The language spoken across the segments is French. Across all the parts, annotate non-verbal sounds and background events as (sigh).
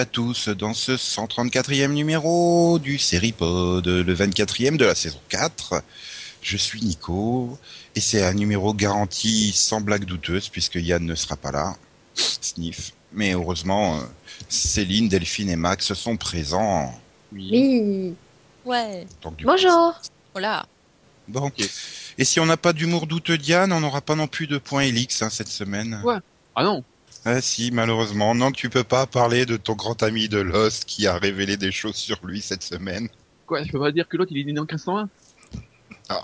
à tous dans ce 134e numéro du Seripod, le 24e de la saison 4. Je suis Nico, et c'est un numéro garanti sans blague douteuse, puisque Yann ne sera pas là. Sniff. Mais heureusement, euh, Céline, Delphine et Max sont présents. Oui. Ouais. Bonjour. Voilà. Bon. Et si on n'a pas d'humour douteux Diane, on n'aura pas non plus de points Elix hein, cette semaine. Ouais. Ah non. Ah si, malheureusement. Non, tu peux pas parler de ton grand ami de Lost qui a révélé des choses sur lui cette semaine. Quoi, je peux pas dire que l'autre il est né en 1501 (laughs)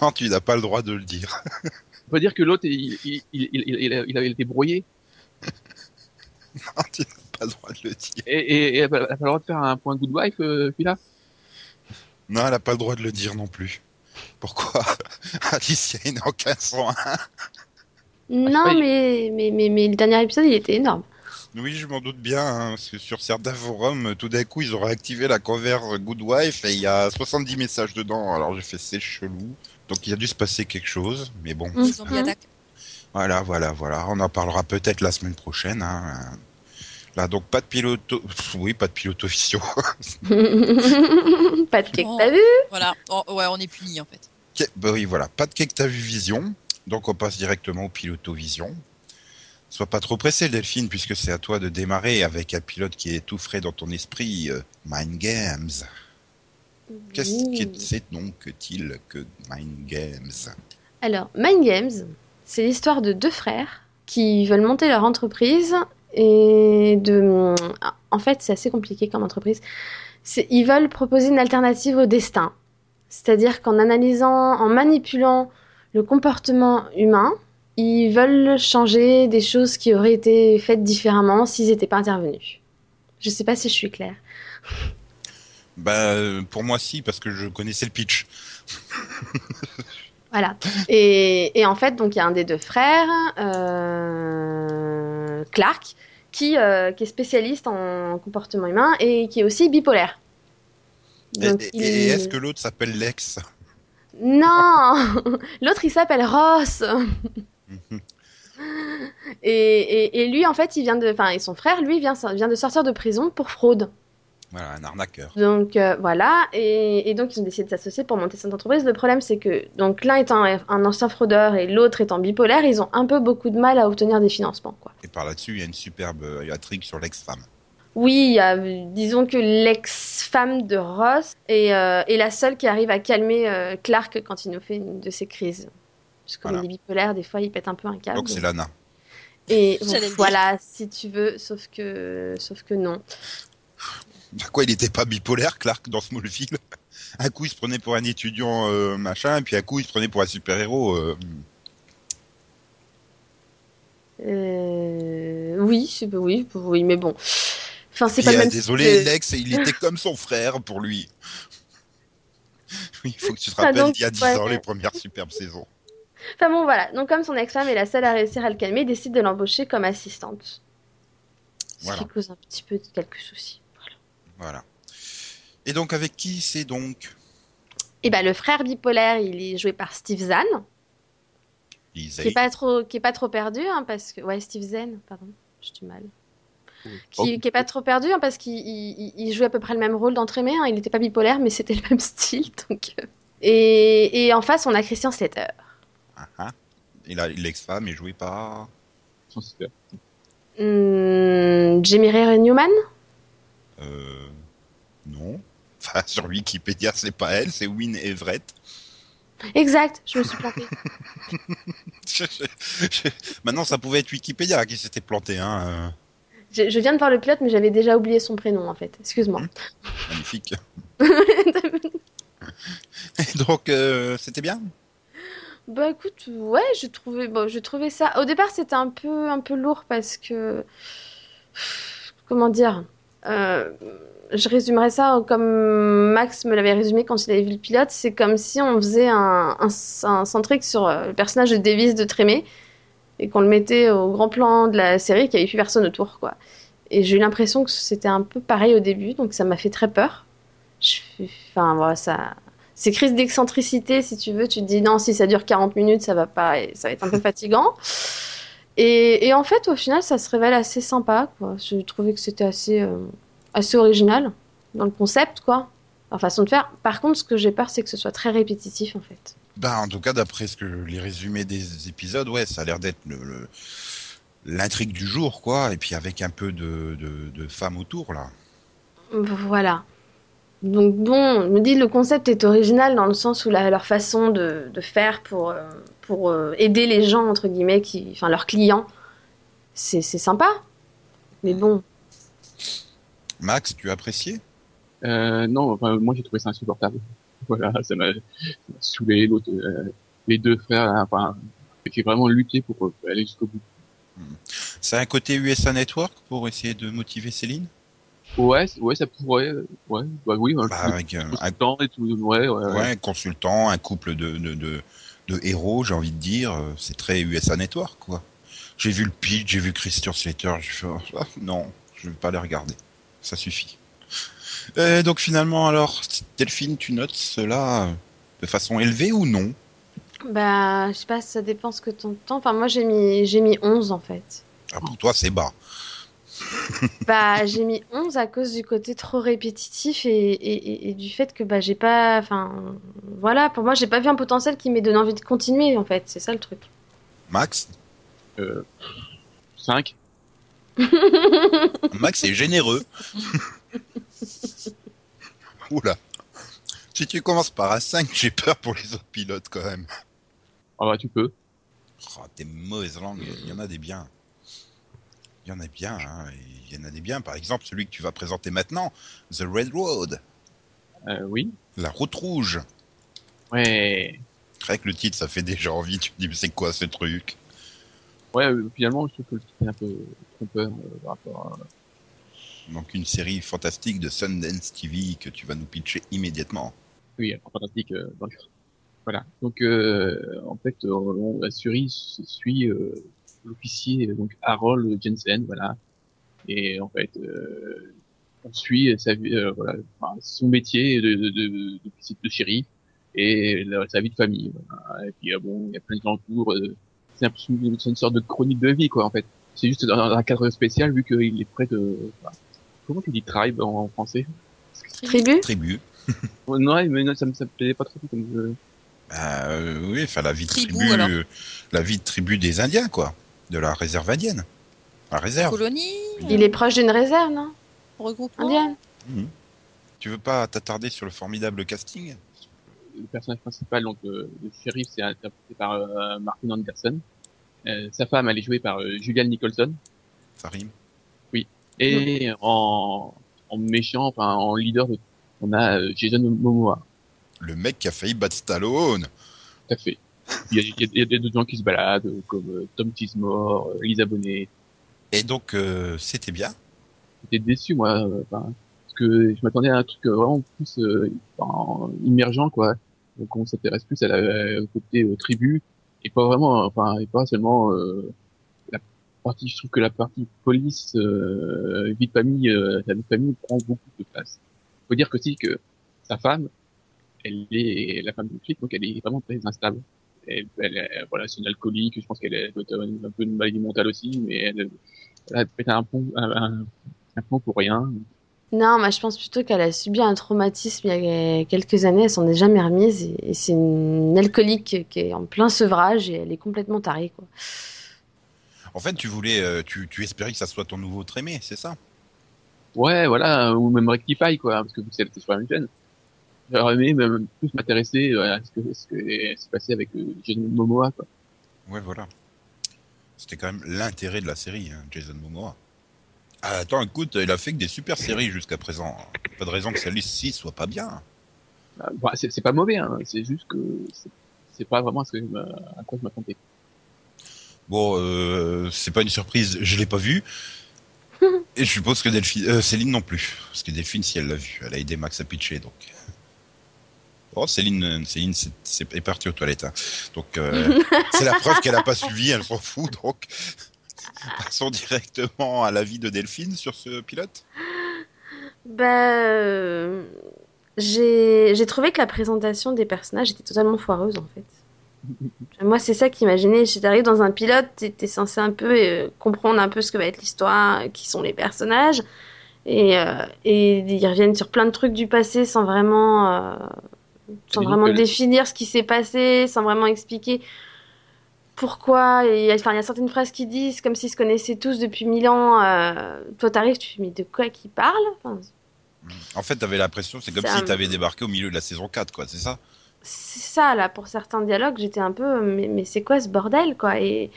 Non, tu n'as pas le droit de le dire. Peux pas dire que l'autre il, il, il, il, il, il avait été brouillé (laughs) Non, tu n'as pas le droit de le dire. et, elle a pas le droit de faire un point good wife, euh, là Non, elle a pas le droit de le dire non plus. Pourquoi? (laughs) Alicia est née en 1501. Non, oui. mais, mais, mais, mais le dernier épisode, il était énorme. Oui, je m'en doute bien, hein, parce que sur certains forums, tout d'un coup, ils ont réactivé la cover Good Wife et il y a 70 messages dedans. Alors j'ai fait c'est chelou. Donc il a dû se passer quelque chose, mais bon. Zombie attaque. Voilà, voilà, voilà. On en parlera peut-être la semaine prochaine. Hein. Là, donc pas de pilote, oui, pas de pilote officiaux. (laughs) pas de cake, Oh. t'as vu Voilà. Oh, ouais, on est puni en fait. Bah oui, voilà, pas de cake t'as vu vision. Donc on passe directement au piloto vision. Sois pas trop pressé, Delphine, puisque c'est à toi de démarrer avec un pilote qui est tout frais dans ton esprit, euh, Mind Games. Qu'est-ce que c'est donc que-t-il que Mind Games? Alors, Mind Games, c'est l'histoire de deux frères qui veulent monter leur entreprise et de. En fait, c'est assez compliqué comme entreprise. Ils veulent proposer une alternative au destin. C'est-à-dire qu'en analysant, en manipulant le comportement humain, ils veulent changer des choses qui auraient été faites différemment s'ils n'étaient pas intervenus. Je sais pas si je suis claire. (laughs) Bah, euh, pour moi, si, parce que je connaissais le pitch. (laughs) Voilà. Et, et en fait, donc il y a un des deux frères, euh, Clark, qui, euh, qui est spécialiste en comportement humain et qui est aussi bipolaire. Et, Donc, et- il- et est-ce que l'autre s'appelle Lex? Non (laughs) L'autre, il s'appelle Ross. (laughs) Et, et, et lui, en fait, il vient de, enfin, et son frère, lui, vient, vient de sortir de prison pour fraude. Voilà, un arnaqueur. Donc euh, voilà, et, et donc ils ont décidé de s'associer pour monter cette entreprise. Le problème c'est que donc l'un étant un, un ancien fraudeur et l'autre étant bipolaire, ils ont un peu beaucoup de mal à obtenir des financements. Quoi. Et par là-dessus, il y a une superbe euh, intrigue sur l'ex-femme. Oui, il y a, disons que l'ex-femme de Ross est, euh, est la seule qui arrive à calmer euh, Clark quand il nous fait une de ses crises. Parce que comme Voilà. il est bipolaire, des fois il pète un peu un câble. Donc c'est Lana. Et (laughs) voilà, si tu veux, sauf que, sauf que non. Quoi, il était pas bipolaire, Clark, dans Smallville? (laughs) Un coup, il se prenait pour un étudiant euh, machin, et puis un coup, il se prenait pour un super-héros. euh, Euh, oui, c'est oui, oui, mais bon. Enfin, c'est pas le même. désolé, Lex, il était (laughs) comme son frère pour lui. Oui, il faut que tu te Ah, rappelles donc, d'il y a 10 ouais. ans, les premières superbes saisons. Enfin bon, voilà. Donc, comme son ex-femme est la seule à réussir à le calmer, il décide de l'embaucher comme assistante. Ce Voilà. qui cause un petit peu de quelques soucis. Voilà. Et donc, avec qui c'est donc? Et ben, le frère bipolaire, il est joué par Steve Zahn, qui est pas trop, qui est pas trop perdu, hein, parce que ouais, Steve Zahn, pardon, j'ai du mal. Qui, Oh. qui est pas trop perdu, hein, parce qu'il il, il jouait à peu près le même rôle d'entraîné. Hein. Il n'était pas bipolaire, mais c'était (laughs) le même style. Donc, euh. et, et en face, on a Christian Slater. Ah, ah. Et là, l'ex-femme est jouée par... Hmm, Jamie Ray Newman Euh... Non. Enfin, (laughs) sur Wikipédia, c'est pas elle, c'est Win Everett. Exact, je me suis plantée. (laughs) Je- je- je- Maintenant, ça pouvait être Wikipédia qui s'était planté. Hein. Je, je viens de voir le pilote, mais j'avais déjà oublié son prénom en fait. Excuse-moi. Magnifique. Et (laughs) donc, euh, c'était bien? Bah écoute, ouais, je trouvais, bon, je trouvais ça. Au départ, c'était un peu, un peu lourd parce que, comment dire, euh, je résumerais ça comme Max me l'avait résumé quand il avait vu le pilote. C'est comme si on faisait un, un, un centric sur euh, le personnage de Davis de Trémé et qu'on le mettait au grand plan de la série, qu'il n'y avait plus personne autour, quoi. Et j'ai eu l'impression que c'était un peu pareil au début, donc ça m'a fait très peur. Je Enfin, voilà, ça. Ces crises d'excentricité, si tu veux, tu te dis non, si ça dure 40 minutes, ça va pas, et ça va être un peu (laughs) fatigant. Et, et en fait, au final, ça se révèle assez sympa, quoi. Je trouvais que c'était assez, euh, assez original dans le concept, quoi. La façon de faire. Par contre, ce que j'ai peur, c'est que ce soit très répétitif, en fait. Bah, en tout cas, d'après ce que les résumés des épisodes, ouais, ça a l'air d'être le, le- l'intrigue du jour, quoi. Et puis avec un peu de, de, de femmes autour, là. Voilà. Donc bon, je me dis le concept est original dans le sens où la- leur façon de, de faire pour, euh, pour euh, aider les gens, entre guillemets, qui, enfin leurs clients, c'est c'est sympa. Mais bon, Max, tu as apprécié? Euh, non, enfin, moi j'ai trouvé ça insupportable. Voilà, ça m'a saoulé. L'autre, euh, les deux frères, là, enfin, j'ai vraiment lutté pour euh, aller jusqu'au bout. Ça a un côté USA Network pour essayer de motiver Céline? Ouais, ouais, ça pourrait, euh, ouais, bah oui, hein, Bah, avec un, un- temps et tout, ouais, ouais, ouais. ouais, un consultant, un couple de, de, de, de héros, j'ai envie de dire. euh, C'est très USA Network, quoi. J'ai vu le pitch, j'ai vu Christian Slater, j'ai fait (laughs) non, je vais pas les regarder. Ça suffit. Euh, donc finalement, alors, Delphine, tu notes cela de façon élevée ou non? Bah je sais pas, ça dépend ce que t'entends. Enfin moi j'ai mis j'ai mis 11 en fait. ah, Pour toi, c'est bas. (laughs) Bah j'ai mis 11 à cause du côté trop répétitif et, et, et- et du fait que bah j'ai pas, enfin voilà, pour moi j'ai pas vu un potentiel qui m'ait donné envie de continuer en fait. C'est ça le truc. Max? Euh, 5 (laughs) Max est généreux. (laughs) (laughs) Oula. Si tu commences par un 5, j'ai peur pour les autres pilotes quand même. Ah bah tu peux. Oh, t'es mauvaise langue, il y en a des biens. Il y en a bien, hein. il y en a des biens. Par exemple, celui que tu vas présenter maintenant, The Red Road, Euh, oui. la route rouge. Ouais. Rien que le titre, ça fait déjà envie. Tu te dis, mais c'est quoi ce truc? Ouais, euh, finalement, je trouve que le titre est un peu trompeur euh, par rapport à... Donc une série fantastique de Sundance TV que tu vas nous pitcher immédiatement. Oui, fantastique euh. Voilà. Donc, euh, en fait, euh, on- la série suit euh, l'officier, euh, donc Harold Jensen, voilà. Et en fait, on suit sa vie, voilà, enfin, son métier de, de, de, de, shérif et sa vie de famille. Voilà. Et puis, euh, bon, il y a plein de gens autour. c'est une sorte de chronique de vie, quoi, en fait. C'est juste dans un cadre spécial, vu qu'il est près de... enfin, comment tu dis tribe en, en français Tribu Tribu. (laughs) Non, mais non, ça me, ça me plaisait pas trop comme jeu. Bah, euh, oui, enfin la vie de Tribu, euh, la vie de tribu des Indiens, quoi, de la réserve indienne. La réserve. Colonie Il est proche d'une réserve, non? Regroupement Indienne Mhm. Tu veux pas t'attarder sur le formidable casting? Le personnage principal, donc euh, le shérif, c'est interprété par euh, Martin Anderson. Euh, sa femme, elle est jouée par euh, Julianne Nicholson. Ça rime. Et en, en méchant, enfin en leader, de- on a euh, Jason Momoa. Le mec qui a failli battre Stallone. Tout à fait. Il y a, il y a- il y a d'autres gens qui se baladent, euh, comme euh, Tom Tismore, euh, Lisa Bonet. Et donc, euh, c'était bien? J'étais déçu, moi, euh, enfin, parce que je m'attendais à un truc vraiment plus euh, enfin, immergent, quoi. Donc on s'intéresse plus à la, au côté euh, tribu et pas vraiment, enfin, et pas seulement euh, partie. Je trouve que la partie police, euh, vie de famille, euh, de famille prend beaucoup de place. Faut dire que si que sa femme, elle est la femme du flic, donc elle est vraiment très instable. Elle, elle, voilà, c'est une alcoolique. Je pense qu'elle être un peu une maladie mentale aussi, mais elle, elle pète un pont, un, pont pour rien. Non, moi je pense plutôt qu'elle a subi un traumatisme il y a quelques années, elle s'en est jamais remise et, et c'est une alcoolique qui est en plein sevrage et elle est complètement tarée quoi. En fait, tu voulais, euh, tu, tu espérais que ça soit ton nouveau trémé, c'est ça? Ouais, voilà, ou même Rectify, quoi, parce que vous savez, c'est sur la même chaîne. J'aurais aimé même plus m'intéresser à ce que, ce que s'est passé avec euh, Jason Momoa, quoi. Ouais, voilà. C'était quand même l'intérêt de la série, hein, Jason Momoa. Ah, attends, écoute, il a fait que des super séries jusqu'à présent. Pas de raison que celle-ci soit pas bien. Euh, bah, c'est pas mauvais, hein, c'est juste que c'est- pas vraiment à, ce que je à quoi je m'attendais. Bon, euh, c'est pas une surprise, je l'ai pas vu. (laughs) Et je suppose que Delphine, euh, Céline non plus. Parce que Delphine, si elle l'a vu, elle a aidé Max à pitcher, donc. (laughs) Oh, Céline, euh, Céline c'est- c'est- est partie aux toilettes. hein. Donc, euh, (laughs) c'est la preuve qu'elle a pas suivi, elle s'en fout, donc. Passons directement à l'avis de Delphine sur ce pilote. Bah, euh, j'ai j'ai trouvé que la présentation des personnages était totalement foireuse en fait. Moi, c'est ça qu'imaginais. J'arrive dans un pilote, t'es es censé un peu euh, comprendre un peu ce que va être l'histoire, qui sont les personnages. Et, euh, et ils reviennent sur plein de trucs du passé sans vraiment, euh, sans vraiment définir ce qui s'est passé, sans vraiment expliquer pourquoi. Et, enfin, il y a certaines phrases qui disent comme s'ils se connaissaient tous depuis mille ans. Toi, t'arrives, tu dis, mais de quoi qu'ils parlent? Enfin, En fait, t'avais l'impression, c'est comme si me- t'avais débarqué au milieu de la saison 4, quoi, c'est ça? C'est ça là pour certains dialogues j'étais un peu mais, mais c'est quoi ce bordel quoi? Et,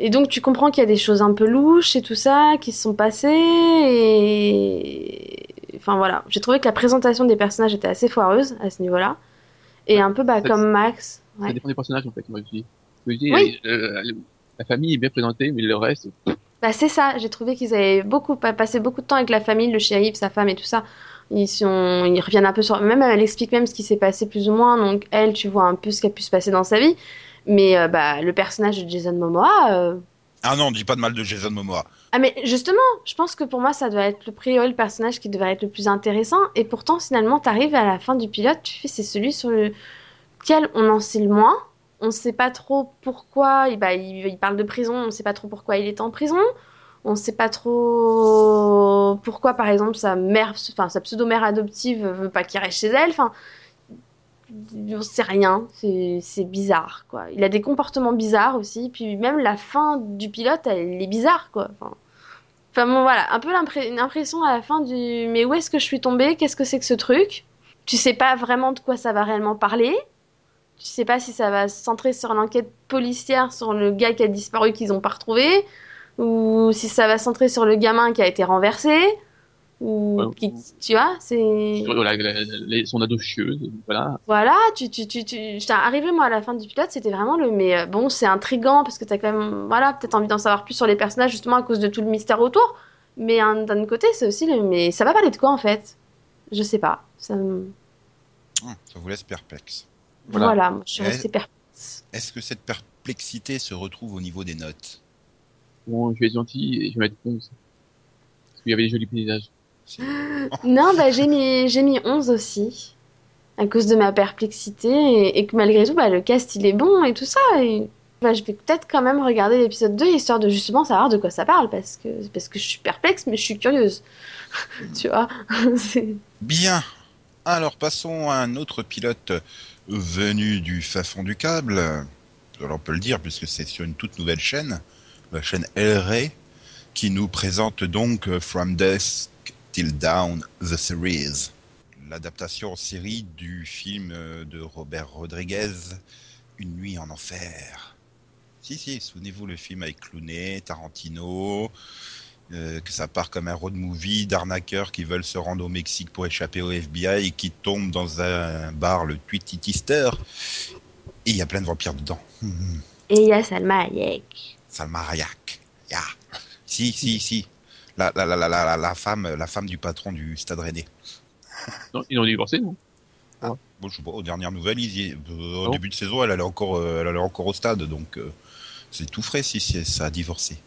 et donc tu comprends qu'il y a des choses un peu louches et tout ça qui se sont passées et enfin voilà. J'ai trouvé que la présentation des personnages était assez foireuse à ce niveau là et un peu bah Ça- comme Max Ça dépend des personnages, en fait, moi, je dis. Je dis, Oui. euh, la famille est bien présentée, mais le reste, bah c'est ça. J'ai trouvé qu'ils avaient beaucoup pa- passé beaucoup de temps avec la famille le shérif sa femme et tout ça ils sont ils reviennent un peu sur même elle explique même ce qui s'est passé plus ou moins donc elle tu vois un peu ce qui a pu se passer dans sa vie mais euh, bah le personnage de Jason Momoa euh, Ah non, dis pas de mal de Jason Momoa. Ah mais justement, je pense que pour moi ça doit être le priori le personnage qui devrait être le plus intéressant et pourtant finalement t'arrives à la fin du pilote, tu fais c'est celui sur lequel on en sait le moins. On sait pas trop pourquoi, il, bah, il, il parle de prison, on sait pas trop pourquoi il est en prison. On sait pas trop pourquoi par exemple sa mère, enfin sa pseudo-mère adoptive veut pas qu'il reste chez elle. Enfin, on sait rien, c'est bizarre quoi. Il a des comportements bizarres aussi, puis même la fin du pilote, elle est bizarre quoi. Enfin, enfin bon voilà, un peu une impression à la fin du mais où est-ce que je suis tombée? Qu'est-ce que c'est que ce truc? Tu sais pas vraiment de quoi ça va réellement parler. Tu sais pas si ça va se centrer sur l'enquête policière sur le gars qui a disparu qu'ils ont pas retrouvé ou si ça va se centrer sur le gamin qui a été renversé ou Ouais, qui- tu vois, c'est voilà, son ado chieuse, voilà. voilà, tu, tu, tu, tu... j'étais arrivé moi à la fin du pilote, c'était vraiment le. Mais euh, bon, c'est intriguant parce que t'as quand même, voilà, peut-être envie d'en savoir plus sur les personnages justement à cause de tout le mystère autour. Mais hein, d'un côté, c'est aussi le. Mais ça va parler de quoi en fait? Je sais pas. Ça me- Hum, Ça vous laisse perplexe. Voilà, Voilà. moi, je suis restée perplexe. Est-ce que cette perplexité se retrouve au niveau des notes? Bon, je vais être gentil et je vais mettre 11. Parce qu'il y avait des jolis paysages. (laughs) Non, bah j'ai mis, j'ai mis 11 aussi. À cause de ma perplexité et, et que malgré tout, bah, le cast il est bon et tout ça. Et... Bah, je vais peut-être quand même regarder l'épisode 2 histoire de justement savoir de quoi ça parle parce que, parce que je suis perplexe mais je suis curieuse. (laughs) tu vois? (laughs) Bien. Alors passons à un autre pilote venu du fin fond du câble. Alors on peut le dire puisque c'est sur une toute nouvelle chaîne, la chaîne El Rey, qui nous présente donc euh, From Dusk Till Dawn the Series, l'adaptation en série du film euh, de Robert Rodriguez, Une nuit en enfer. Si si, souvenez-vous le film avec Clooney, Tarantino, euh, que ça part comme un road movie d'arnaqueurs qui veulent se rendre au Mexique pour échapper au FBI et qui tombent dans un bar, le Tweety Tister, et il y a plein de vampires dedans. Et il y a Salma Hayek. Salma Hayek. Ya. (laughs) Si, si, si. La, la, la, la, la, la femme, la femme du patron du Stade Rennais. Non, ils ont divorcé, non? Bon, je sais pas, aux dernières nouvelles, ils y- euh, au début de saison, elle allait encore, euh, elle allait encore au stade, donc euh, c'est tout frais si, si ça a divorcé.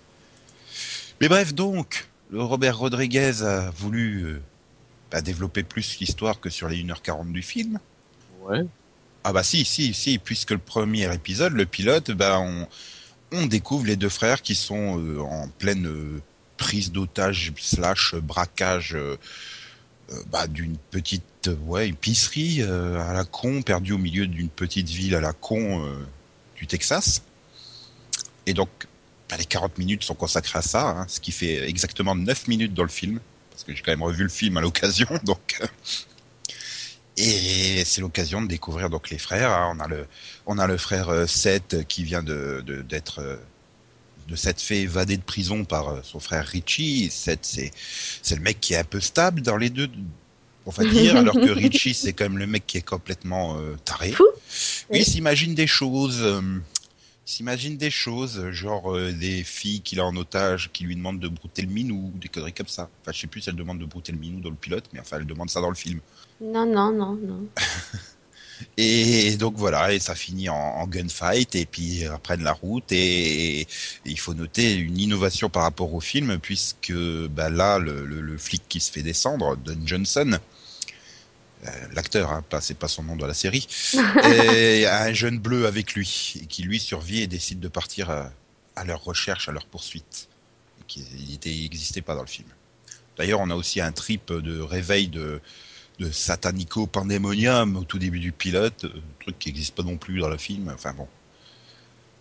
Mais bref, donc, le Robert Rodriguez a voulu euh, bah, développer plus l'histoire que sur les 1h40 du film. Ouais. Ah bah si, si, si, puisque le premier épisode, le pilote, bah on, on découvre les deux frères qui sont euh, en pleine euh, prise d'otage slash braquage euh, bah, d'une petite ouais épicerie à la con perdue au milieu d'une petite ville à la con du Texas. Et donc bah, les 40 minutes sont consacrées à ça, hein, ce qui fait exactement 9 minutes dans le film, parce que j'ai quand même revu le film à l'occasion, (laughs) donc et c'est l'occasion de découvrir donc les frères. hein. On a le, on a le frère euh, Seth qui vient de d'être euh, de s'être fait évader de prison par euh, son frère Richie. Et Seth c'est c'est le mec qui est un peu stable dans les deux, on va dire, alors que Richie (laughs) c'est quand même le mec qui est complètement euh, taré. Fou. Oui, il s'imagine des choses. euh, s'imagine des choses, genre euh, des filles qu'il a en otage qui lui demandent de brouter le minou, des conneries comme ça. Enfin, je sais plus si elle demande de brouter le minou dans le pilote, mais enfin, elle demande ça dans le film. Non, non, non, non. (laughs) Et donc voilà, et ça finit en, en gunfight, et puis euh, prennent la route, et, et il faut noter une innovation par rapport au film, puisque bah, là, le, le- le flic qui se fait descendre, Don Johnson, l'acteur, hein, pas, c'est pas son nom dans la série, (laughs) et a un jeune bleu avec lui, qui lui survit et décide de partir à, à leur recherche, à leur poursuite, qui n'existait pas dans le film. D'ailleurs, on a aussi un trip de réveil de, de Satanico Pandemonium au tout début du pilote, euh, truc qui n'existe pas non plus dans le film. Enfin bon.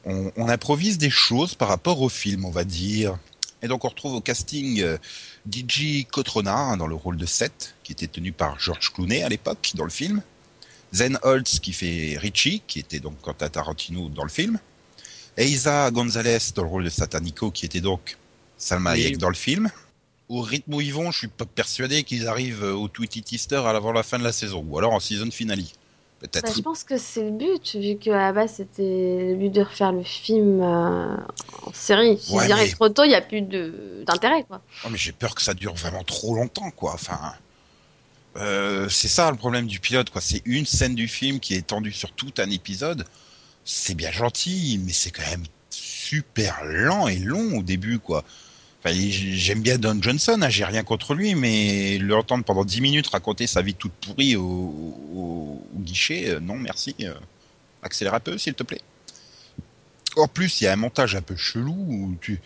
On, on improvise des choses par rapport au film, on va dire. Et donc on retrouve au casting euh, DJ Cotrona hein, dans le rôle de Seth, qui était tenu par George Clooney à l'époque dans le film. Zen Holtz qui fait Richie, qui était donc quant à Tarantino dans le film. Eiza Gonzalez dans le rôle de Satanico, qui était donc Salma Oui. Hayek dans le film. Au rythme où ils vont, je suis pas persuadé qu'ils arrivent au Tweety Teaster avant la fin de la saison, ou alors en season finale. Bah, je pense que c'est le but, vu qu'à la base c'était le but de refaire le film euh, en série. S'ils Ouais, mais- trop tôt, il n'y a plus d'intérêt, quoi. Oh, mais j'ai peur que ça dure vraiment trop longtemps, quoi. Enfin, euh, c'est ça le problème du pilote, quoi. C'est une scène du film qui est étendue sur tout un épisode. C'est bien gentil, mais c'est quand même super lent et long au début, quoi. J'aime bien Don Johnson, hein, j'ai rien contre lui, mais l'entendre pendant 10 minutes raconter sa vie toute pourrie au guichet, euh, non merci. euh, accélère un peu, s'il te plaît. En plus, il y a un montage un peu chelou où tu,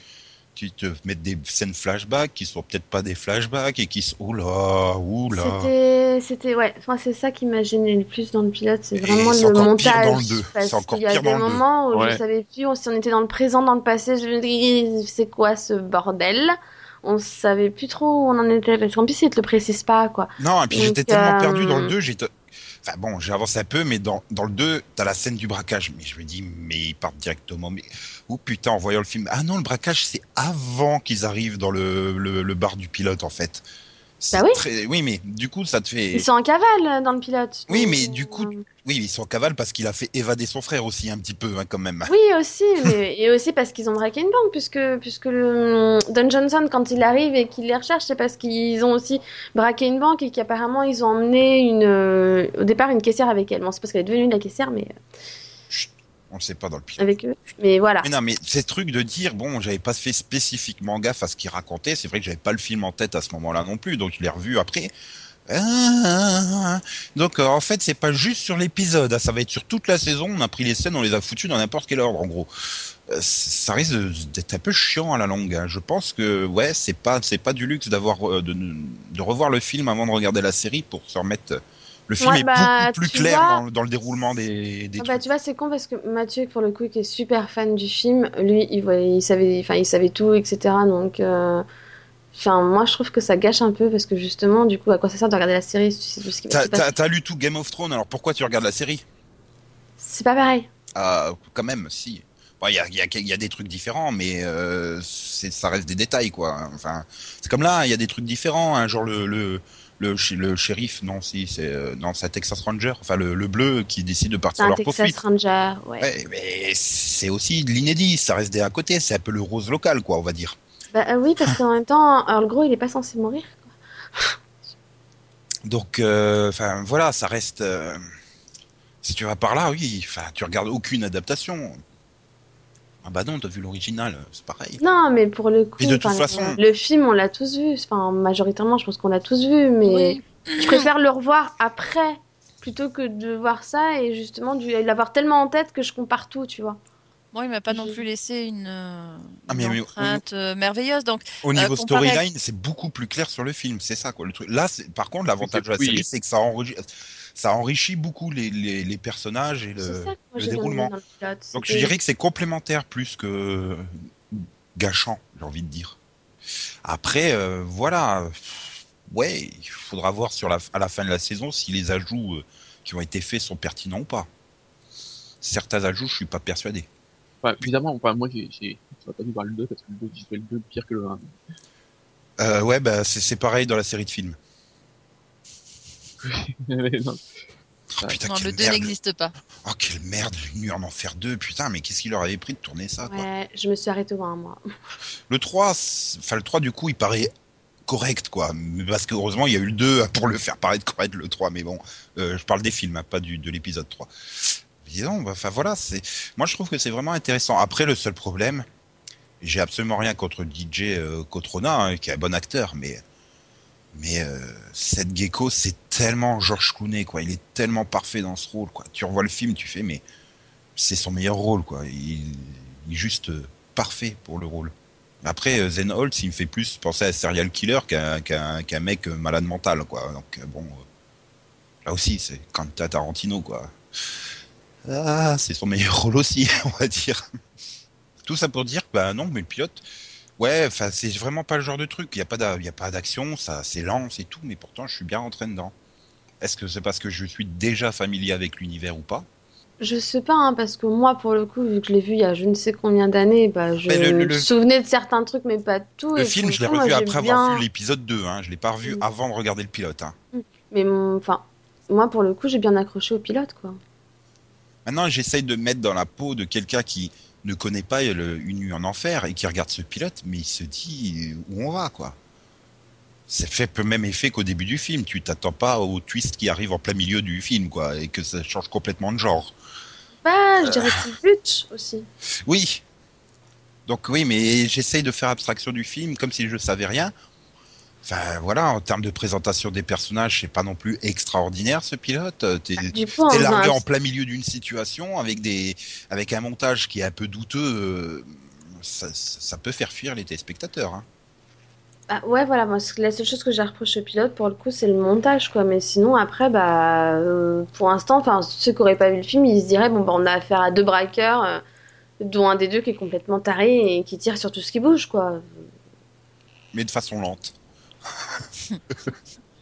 tu te mets des scènes flashback qui sont peut-être pas des flashbacks et qui sont. Oula, oula. C'était, c'était, ouais, enfin, c'est ça qui m'a gêné le plus dans le pilote, c'est vraiment c'est le encore pire montage. dans le deux. Parce C'est encore qu'il y a des moments où Ouais. je savais plus si on était dans le présent, dans le passé, je me dis, c'est quoi ce bordel? On savait plus trop où on en était, parce qu'en plus, ils te le précisent pas, quoi. Non, et puis j'étais tellement euh, perdu dans le 2, j'étais. Enfin bon, j'ai avancé un peu, mais dans, dans le 2, t'as la scène du braquage. Mais je me dis, mais ils partent directement. Mais oh putain, en voyant le film. Ah non, le braquage, c'est avant qu'ils arrivent dans le, le bar du pilote, en fait. Bah oui. très- oui, mais du coup, ça te fait. Ils sont en cavale euh, dans le pilote. Oui, mais du coup, euh, Oui, ils sont en cavale parce qu'il a fait évader son frère aussi, un petit peu, hein, quand même. Oui, aussi, mais (laughs) et aussi parce qu'ils ont braqué une banque, puisque, puisque le, Don Johnson, quand il arrive et qu'il les recherche, c'est parce qu'ils ont aussi braqué une banque et qu'apparemment ils ont emmené une, euh, au départ une caissière avec elle. Bon, c'est parce qu'elle est devenue la caissière, mais on le sait pas dans le pilote. avec eux. Mais voilà. Mais non, mais ces trucs de dire, bon, j'avais pas fait spécifiquement gaffe à ce qu'il racontait, c'est vrai que j'avais pas le film en tête à ce moment-là non plus, donc je l'ai revu après. Ah, donc euh, en fait, c'est pas juste sur l'épisode, hein, ça va être sur toute la saison, on a pris les scènes, on les a foutues dans n'importe quel ordre en gros. Euh, ça risque d'être un peu chiant à la longue. hein. Je pense que ouais, c'est pas c'est pas du luxe d'avoir euh, de, de revoir le film avant de regarder la série pour se remettre. Le film Ouais, est bah, beaucoup plus clair vois- dans, dans le déroulement des, des Ah bah, tu vois, c'est con parce que Mathieu, pour le coup, qui est super fan du film, lui, il, savait, enfin, il savait tout, etc. Donc, euh, enfin, moi, je trouve que ça gâche un peu parce que justement, du coup, à quoi ça sert de regarder la série si tu sais tout ce qui va T'as lu tout Game of Thrones, alors pourquoi tu regardes la série? C'est pas pareil. Ah, quand même, si. Bon, Il y, a, il y, a, il y a des trucs différents, mais euh, ça reste des détails, quoi. Enfin, c'est comme là, il y a des trucs différents, hein, genre le, le, le, le shérif, non, si, c'est euh, non, c'est un Texas Ranger, enfin le, le bleu qui décide de partir à leur Texas poursuite. Ranger, ouais. Ouais, mais c'est aussi de l'inédit, ça reste des à côté, c'est un peu le rose local, quoi, on va dire. Bah euh, oui, parce qu'en même temps, le gros, il est pas censé mourir. Donc, euh, enfin, voilà, ça reste. euh, si tu vas par là, oui, enfin, tu regardes aucune adaptation. Ah bah non, t'as vu l'original, c'est pareil. Non, mais pour le coup, Puis de toute enfin, façon- le film, on l'a tous vu. Enfin, majoritairement, je pense qu'on l'a tous vu, mais Oui. je préfère le revoir après plutôt que de voir ça et justement de l'avoir tellement en tête que je compare tout, tu vois. Moi, il m'a pas non plus laissé une, euh, Ah, une mais- mais- empreinte euh, merveilleuse. Donc, Au niveau comparé à- storyline, c'est beaucoup plus clair sur le film, c'est ça quoi le truc. Là, par contre, l'avantage de la Oui. série, c'est que ça enrichit, ça enrichit beaucoup les, les, les personnages et ça le. moi le déroulement. pilote. Donc je dirais que c'est complémentaire plus que gâchant, j'ai envie de dire. Après, euh, voilà, ouais, il faudra voir sur la, à la fin de la saison si les ajouts euh, qui ont été faits sont pertinents ou pas. Certains ajouts, je suis pas persuadé. Enfin, évidemment, enfin, moi, j'ai, pas dû voir le 2 parce que le 2, j'ai trouvé le 2 pire que le 1. Euh, ouais, bah c'est c'est pareil dans la série de films. Non. (laughs) Oh, putain, non, quelle le 2 merde. n'existe pas. Oh quelle merde, nu en enfer 2, putain, mais qu'est-ce qu'il leur avait pris de tourner ça quoi. Ouais, je me suis arrêtée au 1 moi. (laughs) Le 3, c'est- enfin le 3 du coup, il paraît correct quoi, mais parce que heureusement il y a eu le 2 pour le faire paraître correct le 3 mais bon, euh, je parle des films, hein, pas du de l'épisode 3. Disons, enfin voilà, c'est moi je trouve que c'est vraiment intéressant. Après le seul problème, j'ai absolument rien contre DJ euh, Cotrona hein, qui est un bon acteur mais Mais euh, Seth Gecko, c'est tellement George Clooney, quoi. Il est tellement parfait dans ce rôle, quoi. Tu revois le film, tu fais, mais c'est son meilleur rôle, quoi. Il, est juste euh, parfait pour le rôle. Après, euh, Zen Holtz, il me fait plus penser à serial killer qu'un qu'un qu'un mec euh, malade mental, quoi. Donc bon, là aussi, c'est quand t'as Tarantino, quoi. Ah, c'est son meilleur rôle aussi, (laughs) on va dire. Tout ça pour dire bah non, mais le pilote, ouais, enfin, c'est vraiment pas le genre de truc. Il y a pas d'a- il y a pas d'action, ça, c'est lent, c'est tout, mais pourtant, je suis bien rentré dedans. Est-ce que c'est parce que je suis déjà familier avec l'univers ou pas? Je sais pas, hein, parce que moi, pour le coup, vu que je l'ai vu il y a je ne sais combien d'années, bah, je Mais le- le- me souvenais de certains trucs, mais pas de tout. Le et film, je l'ai moi, revu après bien- avoir vu l'épisode 2, hein. Je l'ai pas revu Mm. avant de regarder le pilote, hein. Mais mon- enfin, moi, pour le coup, j'ai bien accroché au pilote, quoi. Maintenant, j'essaye de me mettre dans la peau de quelqu'un qui ne connaît pas le, une nuit en enfer et qui regarde ce pilote, mais il se dit où on va, quoi. C'est fait peu même effet qu'au début du film. Tu t'attends pas au twist qui arrive en plein milieu du film, quoi, et que ça change complètement de genre. Bah, je dirais que c'est le but aussi. Oui. Donc oui, mais j'essaye de faire abstraction du film comme si je savais rien. Enfin voilà, en termes de présentation des personnages, c'est pas non plus extraordinaire ce pilote. Euh, T'es Du coup, t'es on largué en plein milieu d'une situation avec des avec un montage qui est un peu douteux. euh, Ça, peut faire fuir les téléspectateurs. Hein. Ah, ouais, voilà, moi, la seule chose que j'ai reproché au pilote, pour le coup, c'est le montage, quoi. Mais sinon, après, bah, euh, pour l'instant, enfin, ceux qui n'auraient pas vu le film, ils se diraient, bon, bah, on a affaire à deux braqueurs, euh, dont un des deux qui est complètement taré et qui tire sur tout ce qui bouge, quoi. Mais de façon lente.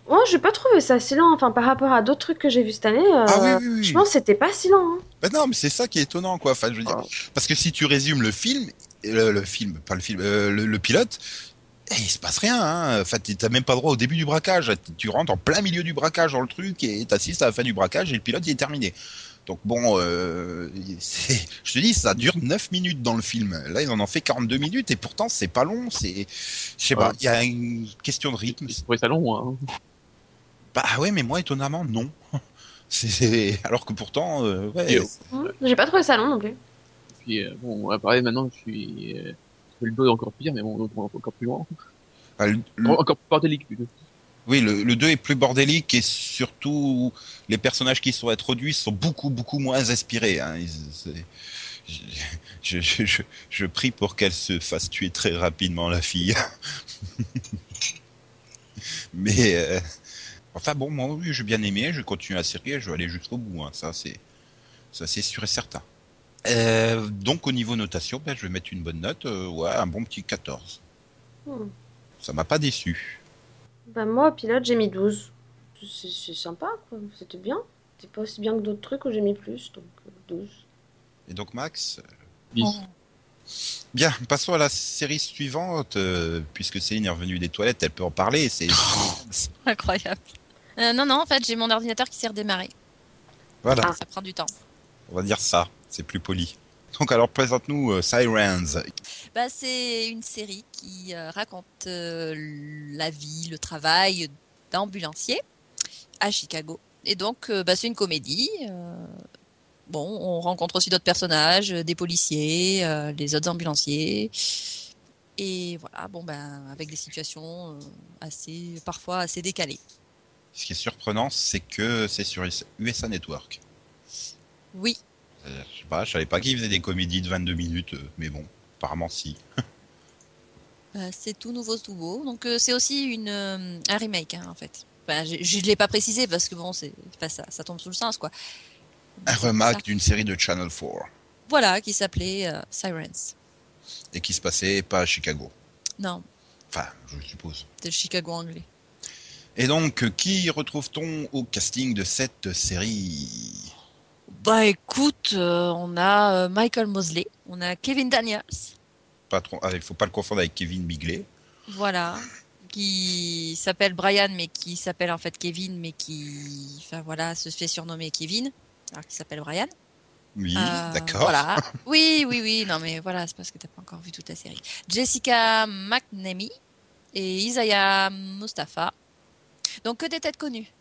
Moi, (laughs) j'ai pas trouvé ça si lent, enfin, par rapport à d'autres trucs que j'ai vus cette année, euh, Ah oui, oui, oui. je pense que c'était pas si lent, hein. Ben non, mais c'est ça qui est étonnant, quoi. Enfin, je veux dire, Ah. parce que si tu résumes le film, le, le film, pas le film, euh, le, le pilote, eh, il se passe rien. Hein. Enfin, t'as même pas droit au début du braquage. Tu rentres en plein milieu du braquage dans le truc et t'assistes à la fin du braquage et le pilote il est terminé. Donc bon, euh, (laughs) je te dis, ça dure 9 minutes dans le film. Là, ils en ont fait 42 minutes et pourtant c'est pas long. C'est, je sais pas, Ouais. il y a une question de rythme. Je trouvais ça long, hein. Bah ouais, mais moi étonnamment non. (laughs) C'est alors que pourtant, euh, ouais, Et, euh, Mmh, J'ai pas trouvé ça long non plus. Puis euh, bon, après maintenant je suis euh, le dos encore pire, mais bon, encore plus loin, bah, le- encore plus bordélique plutôt. Oui, le, le 2 est plus bordélique et surtout les personnages qui sont introduits sont beaucoup beaucoup moins inspirés. Hein. Ils- je, je, je, je prie pour qu'elle se fasse tuer très rapidement la fille. (laughs) Mais euh, enfin bon, moi oui, j'ai bien aimé, je vais continuer la série, je vais aller jusqu'au bout. Hein. Ça c'est ça c'est sûr et certain. Euh, donc au niveau notation, ben, je vais mettre une bonne note, euh, ouais, un bon petit 14. Hmm. Ça m'a pas déçu. Bah, moi, au pilote, j'ai mis 12. C'est c'est sympa, quoi. C'était bien. C'était pas aussi bien que d'autres trucs où j'ai mis plus, donc euh, 12. Et donc Max. Oh. Bien, passons à la série suivante, euh, puisque Céline est revenue des toilettes, elle peut en parler. C'est Incroyable. Euh, non, non, en fait, j'ai mon ordinateur qui s'est redémarré. voilà, Ah. Ça prend du temps. on va dire ça, c'est plus poli. Donc alors présente-nous euh, Sirens. Bah, c'est une série qui euh, raconte euh, la vie, le travail d'ambulancier à Chicago. Et donc, bah, c'est une comédie. bon, on rencontre aussi d'autres personnages, des policiers, les autres ambulanciers. Et voilà, bon, ben, avec des situations assez, parfois assez décalées. Ce qui est surprenant, c'est que c'est sur USA Network. Oui, je sais pas, je savais pas qu'ils faisaient des comédies de 22 minutes, euh, mais bon, apparemment si. Euh, (laughs) c'est tout nouveau, tout beau. Donc euh, c'est aussi une, euh, un remake hein, en fait. Enfin, je ne l'ai pas précisé parce que bon, c'est enfin, ça, ça tombe sous le sens quoi. Un remake d'une série de Channel 4 Voilà, qui s'appelait euh, Sirens. et qui se passait pas à Chicago. Non, Enfin, je suppose. c'est le Chicago anglais. Et donc, euh, qui retrouve-t-on au casting de cette série? Bah écoute, euh, on a euh, Michael Mosley, on a Kevin Daniels, pas trop, ah, Il faut pas le confondre avec Kevin Bigley. voilà, qui s'appelle Brian mais qui s'appelle en fait Kevin mais qui, enfin voilà, se fait surnommer Kevin, alors qu'il s'appelle Brian. Oui, Euh, d'accord. Voilà. (laughs) Oui, oui, oui. Non, mais voilà, c'est parce que t'as pas encore vu toute la série. Jessica McNamee et Isaiah Mustafa. Donc que des têtes connues.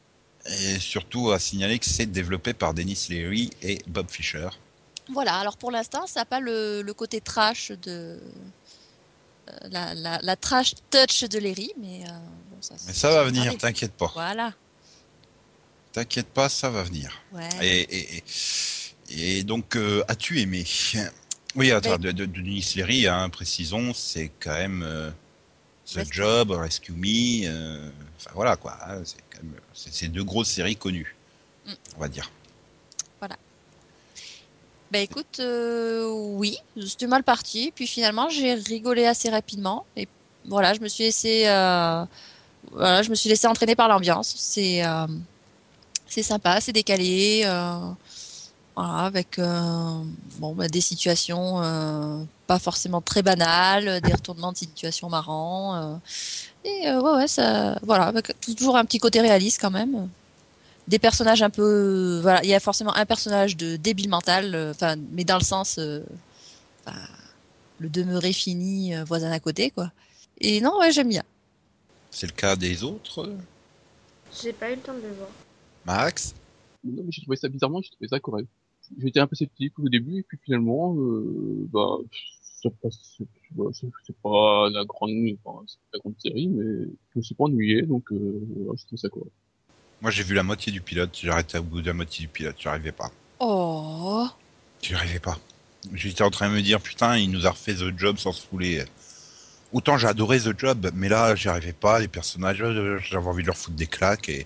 Et surtout à signaler que c'est développé par Dennis Leary et Bob Fisher. Voilà. Alors pour l'instant, ça n'a pas le, le côté trash de euh, la, la, la trash touch de Larry, mais euh, bon, ça, Mais ça va venir, t'inquiète pas. Voilà. T'inquiète pas, ça va venir. Ouais. Et, et, et, et donc, euh, as-tu aimé? Oui, attends, Ben- de, de, de Denis Leary, hein, précisons, c'est quand même The. Job, Rescue Me, euh, enfin voilà quoi, hein, c'est quand même, c'est c'est deux grosses séries connues, Mm. on va dire. Bah écoute, euh, oui, c'était mal parti. Puis finalement, j'ai rigolé assez rapidement. Et voilà, je me suis laissé, euh, voilà, je me suis laissé entraîner par l'ambiance. C'est, c'est sympa, c'est décalé. voilà, avec bon, bah, des situations pas forcément très banales, des retournements de situations marrants. euh, et euh, ouais, ouais, ça, voilà, avec toujours un petit côté réaliste quand même des personnages un peu voilà il y a forcément un personnage de débile mental euh, enfin mais dans le sens euh, le demeuré fini euh, voisin à côté quoi et non ouais j'aime bien C'est le cas des autres, J'ai pas eu le temps de le voir. Max? Non, mais j'ai trouvé ça bizarrement, j'ai trouvé ça correct. J'étais un peu sceptique au début, et puis finalement, euh, bah, c'est voilà, c'est- c'est pas la grande, enfin, c'est pas la grande série, mais je me suis pas ennuyé, donc, euh, voilà, je trouve ça correct. Moi j'ai vu la moitié du pilote, j'ai arrêté au bout de la moitié du pilote, j'arrivais pas. oh J'y arrivais pas. J'étais en train de me dire, putain, il nous a refait The Job sans se fouler. Autant j'ai adoré The Job, mais là, j'y arrivais pas. Les personnages, euh, j'avais envie de leur foutre des claques. Et...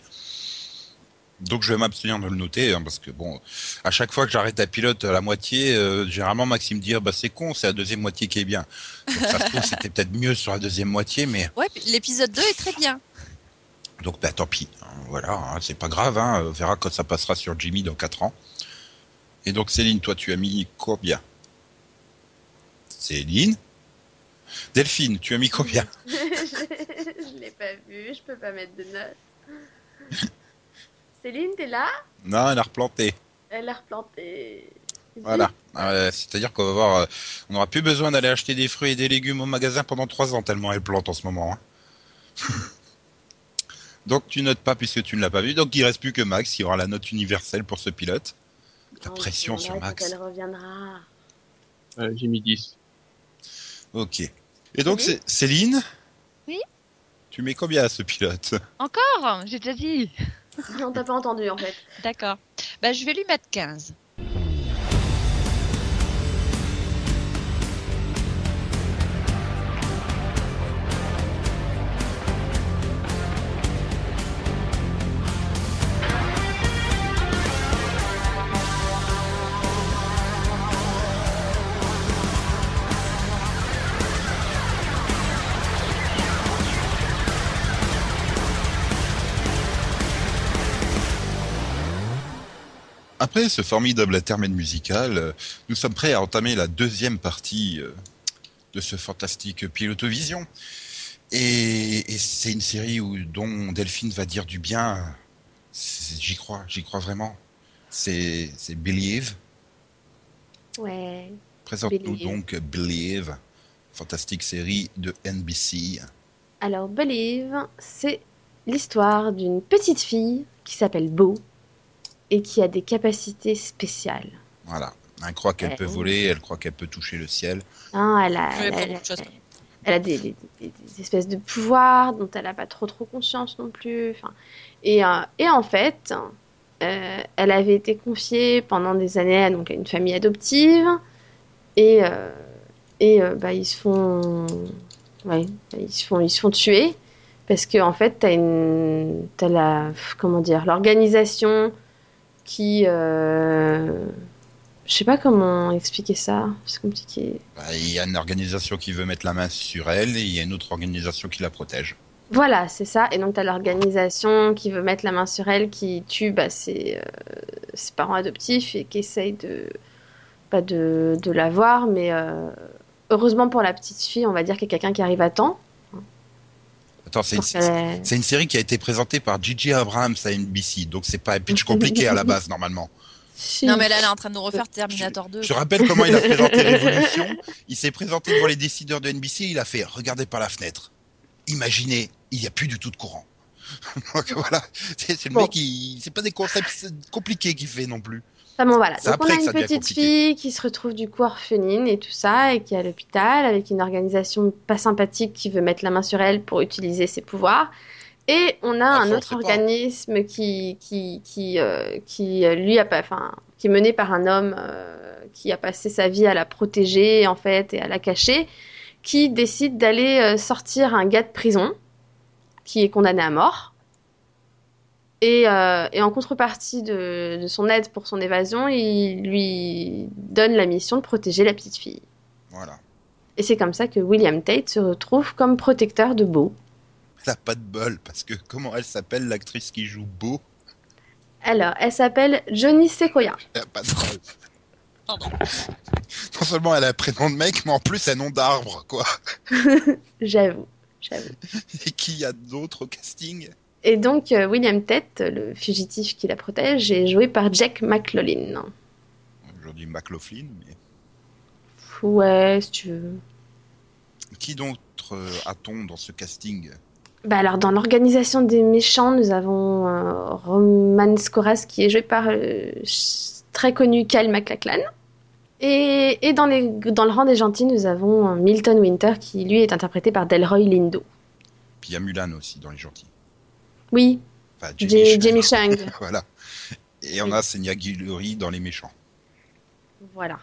Donc je vais m'abstenir de le noter, hein, parce que bon, à chaque fois que j'arrête un pilote à la moitié, euh, généralement Maxime dit, ah, bah c'est con, c'est la deuxième moitié qui est bien. Donc ça se trouve, (laughs) c'était peut-être mieux sur la deuxième moitié, mais ouais l'épisode 2 est très bien donc bah tant pis. hein, Voilà, hein, c'est pas grave, hein, on verra quand ça passera sur Jimmy dans 4 ans. Et donc Céline, toi tu as mis combien? Céline? Delphine, tu as mis combien? (laughs) Je l'ai pas vu, je peux pas mettre de notes. (laughs) Céline, t'es là? Non, elle a replanté. Elle a replanté. Voilà. Euh, C'est-à-dire qu'on va voir, euh, on n'aura plus besoin d'aller acheter des fruits et des légumes au magasin pendant 3 ans tellement elle plante en ce moment. hein. (laughs) donc tu notes pas puisque tu ne l'as pas vu. Donc il reste plus que Max qui aura la note universelle pour ce pilote. La Oh, pression sur voilà, Max. Elle reviendra. Euh, j'ai mis 10. Ok. Et donc c'est Céline? Oui? Tu mets combien à ce pilote? Encore? J'ai déjà dit Non, t'as pas entendu en fait. d'accord bah je vais lui mettre 15 Après ce formidable intermède musical, euh, nous sommes prêts à entamer la deuxième partie euh, de ce fantastique Pilotovision. Et, et c'est une série où, dont Delphine va dire du bien. J'y crois, j'y crois vraiment. C'est Believe. Ouais. Présente-nous donc Believe, fantastique série de NBC. Alors, Believe, c'est l'histoire d'une petite fille qui s'appelle Beau et qui a des capacités spéciales. Voilà. Elle croit qu'elle Ouais. peut voler, elle croit qu'elle peut toucher le ciel. Hein, elle, a, elle, a- elle des, des- des- des espèces de pouvoirs dont elle n'a pas trop trop conscience non plus. Enfin, et, euh, et en fait, euh, elle avait été confiée pendant des années à, donc, à une famille adoptive et, euh, et euh, bah, ils se font, ouais, ils se font, ils se font tuer parce que en fait, t'as une, t'as la, comment dire, l'organisation qui, euh, je sais pas comment expliquer ça, c'est compliqué. Bah, Il y a une organisation qui veut mettre la main sur elle et il y a une autre organisation qui la protège. Voilà, c'est ça. Et donc, tu as l'organisation qui veut mettre la main sur elle, qui tue bah, ses, euh, ses parents adoptifs et qui essaye de, pas de, de la voir. Mais euh, heureusement pour la petite fille, on va dire qu'il y a quelqu'un qui arrive à temps. Attends, c'est une série qui a été présentée par Gigi Abrams à NBC, donc c'est pas un pitch (laughs) compliqué à la base normalement. Non mais là elle est en train de nous refaire Terminator 2 Je rappelle comment il a présenté (laughs) Révolution. Il s'est présenté devant les décideurs de NBC, il a fait regardez par la fenêtre. Imaginez, il n'y a plus du tout de courant. (laughs) Donc voilà, c'est le Bon. mec, c'est pas des concepts compliqués qu'il fait non plus. Bon, voilà. C'est Donc, on a une petite fille qui se retrouve du coup orpheline et tout ça, et qui est à l'hôpital avec une organisation pas sympathique qui veut mettre la main sur elle pour utiliser ses pouvoirs. Et on a Ah, un autre organisme qui, qui, qui, euh, qui euh, lui a pas, enfin, qui est mené par un homme euh, qui a passé sa vie à la protéger en fait et à la cacher, qui décide d'aller sortir un gars de prison qui est condamné à mort. Et, euh, et en contrepartie de, de son aide pour son évasion, il lui donne la mission de protéger la petite fille. Voilà. Et c'est comme ça que William Tate se retrouve comme protecteur de Beau. Elle a pas de bol, parce que comment elle s'appelle, l'actrice qui joue Beau? Alors, elle s'appelle Johnny Sequoia. Elle a pas de bol. Pardon. Non seulement elle a un prénom de mec, mais en plus un nom d'arbre, quoi. (laughs) J'avoue, j'avoue. Et qui y a d'autres au casting? Et donc, euh, William Tate, le fugitif qui la protège, est joué par Jack McLaughlin. Aujourd'hui McLaughlin, mais Ouais, si tu veux. qui d'autre euh, a-t-on dans ce casting? Bah alors, dans l'organisation des méchants, nous avons euh, Roman Skoras qui est joué par euh, très connu Kyle MacLachlan. Et, et dans, les, dans le rang des gentils, nous avons Milton Winter qui, lui, est interprété par Delroy Lindo. Puis il y a Mulan aussi dans les gentils. Oui, Enfin, J- Chang. Jamie Chang. (laughs) voilà. Et on a Senya Guillory dans les méchants. Voilà.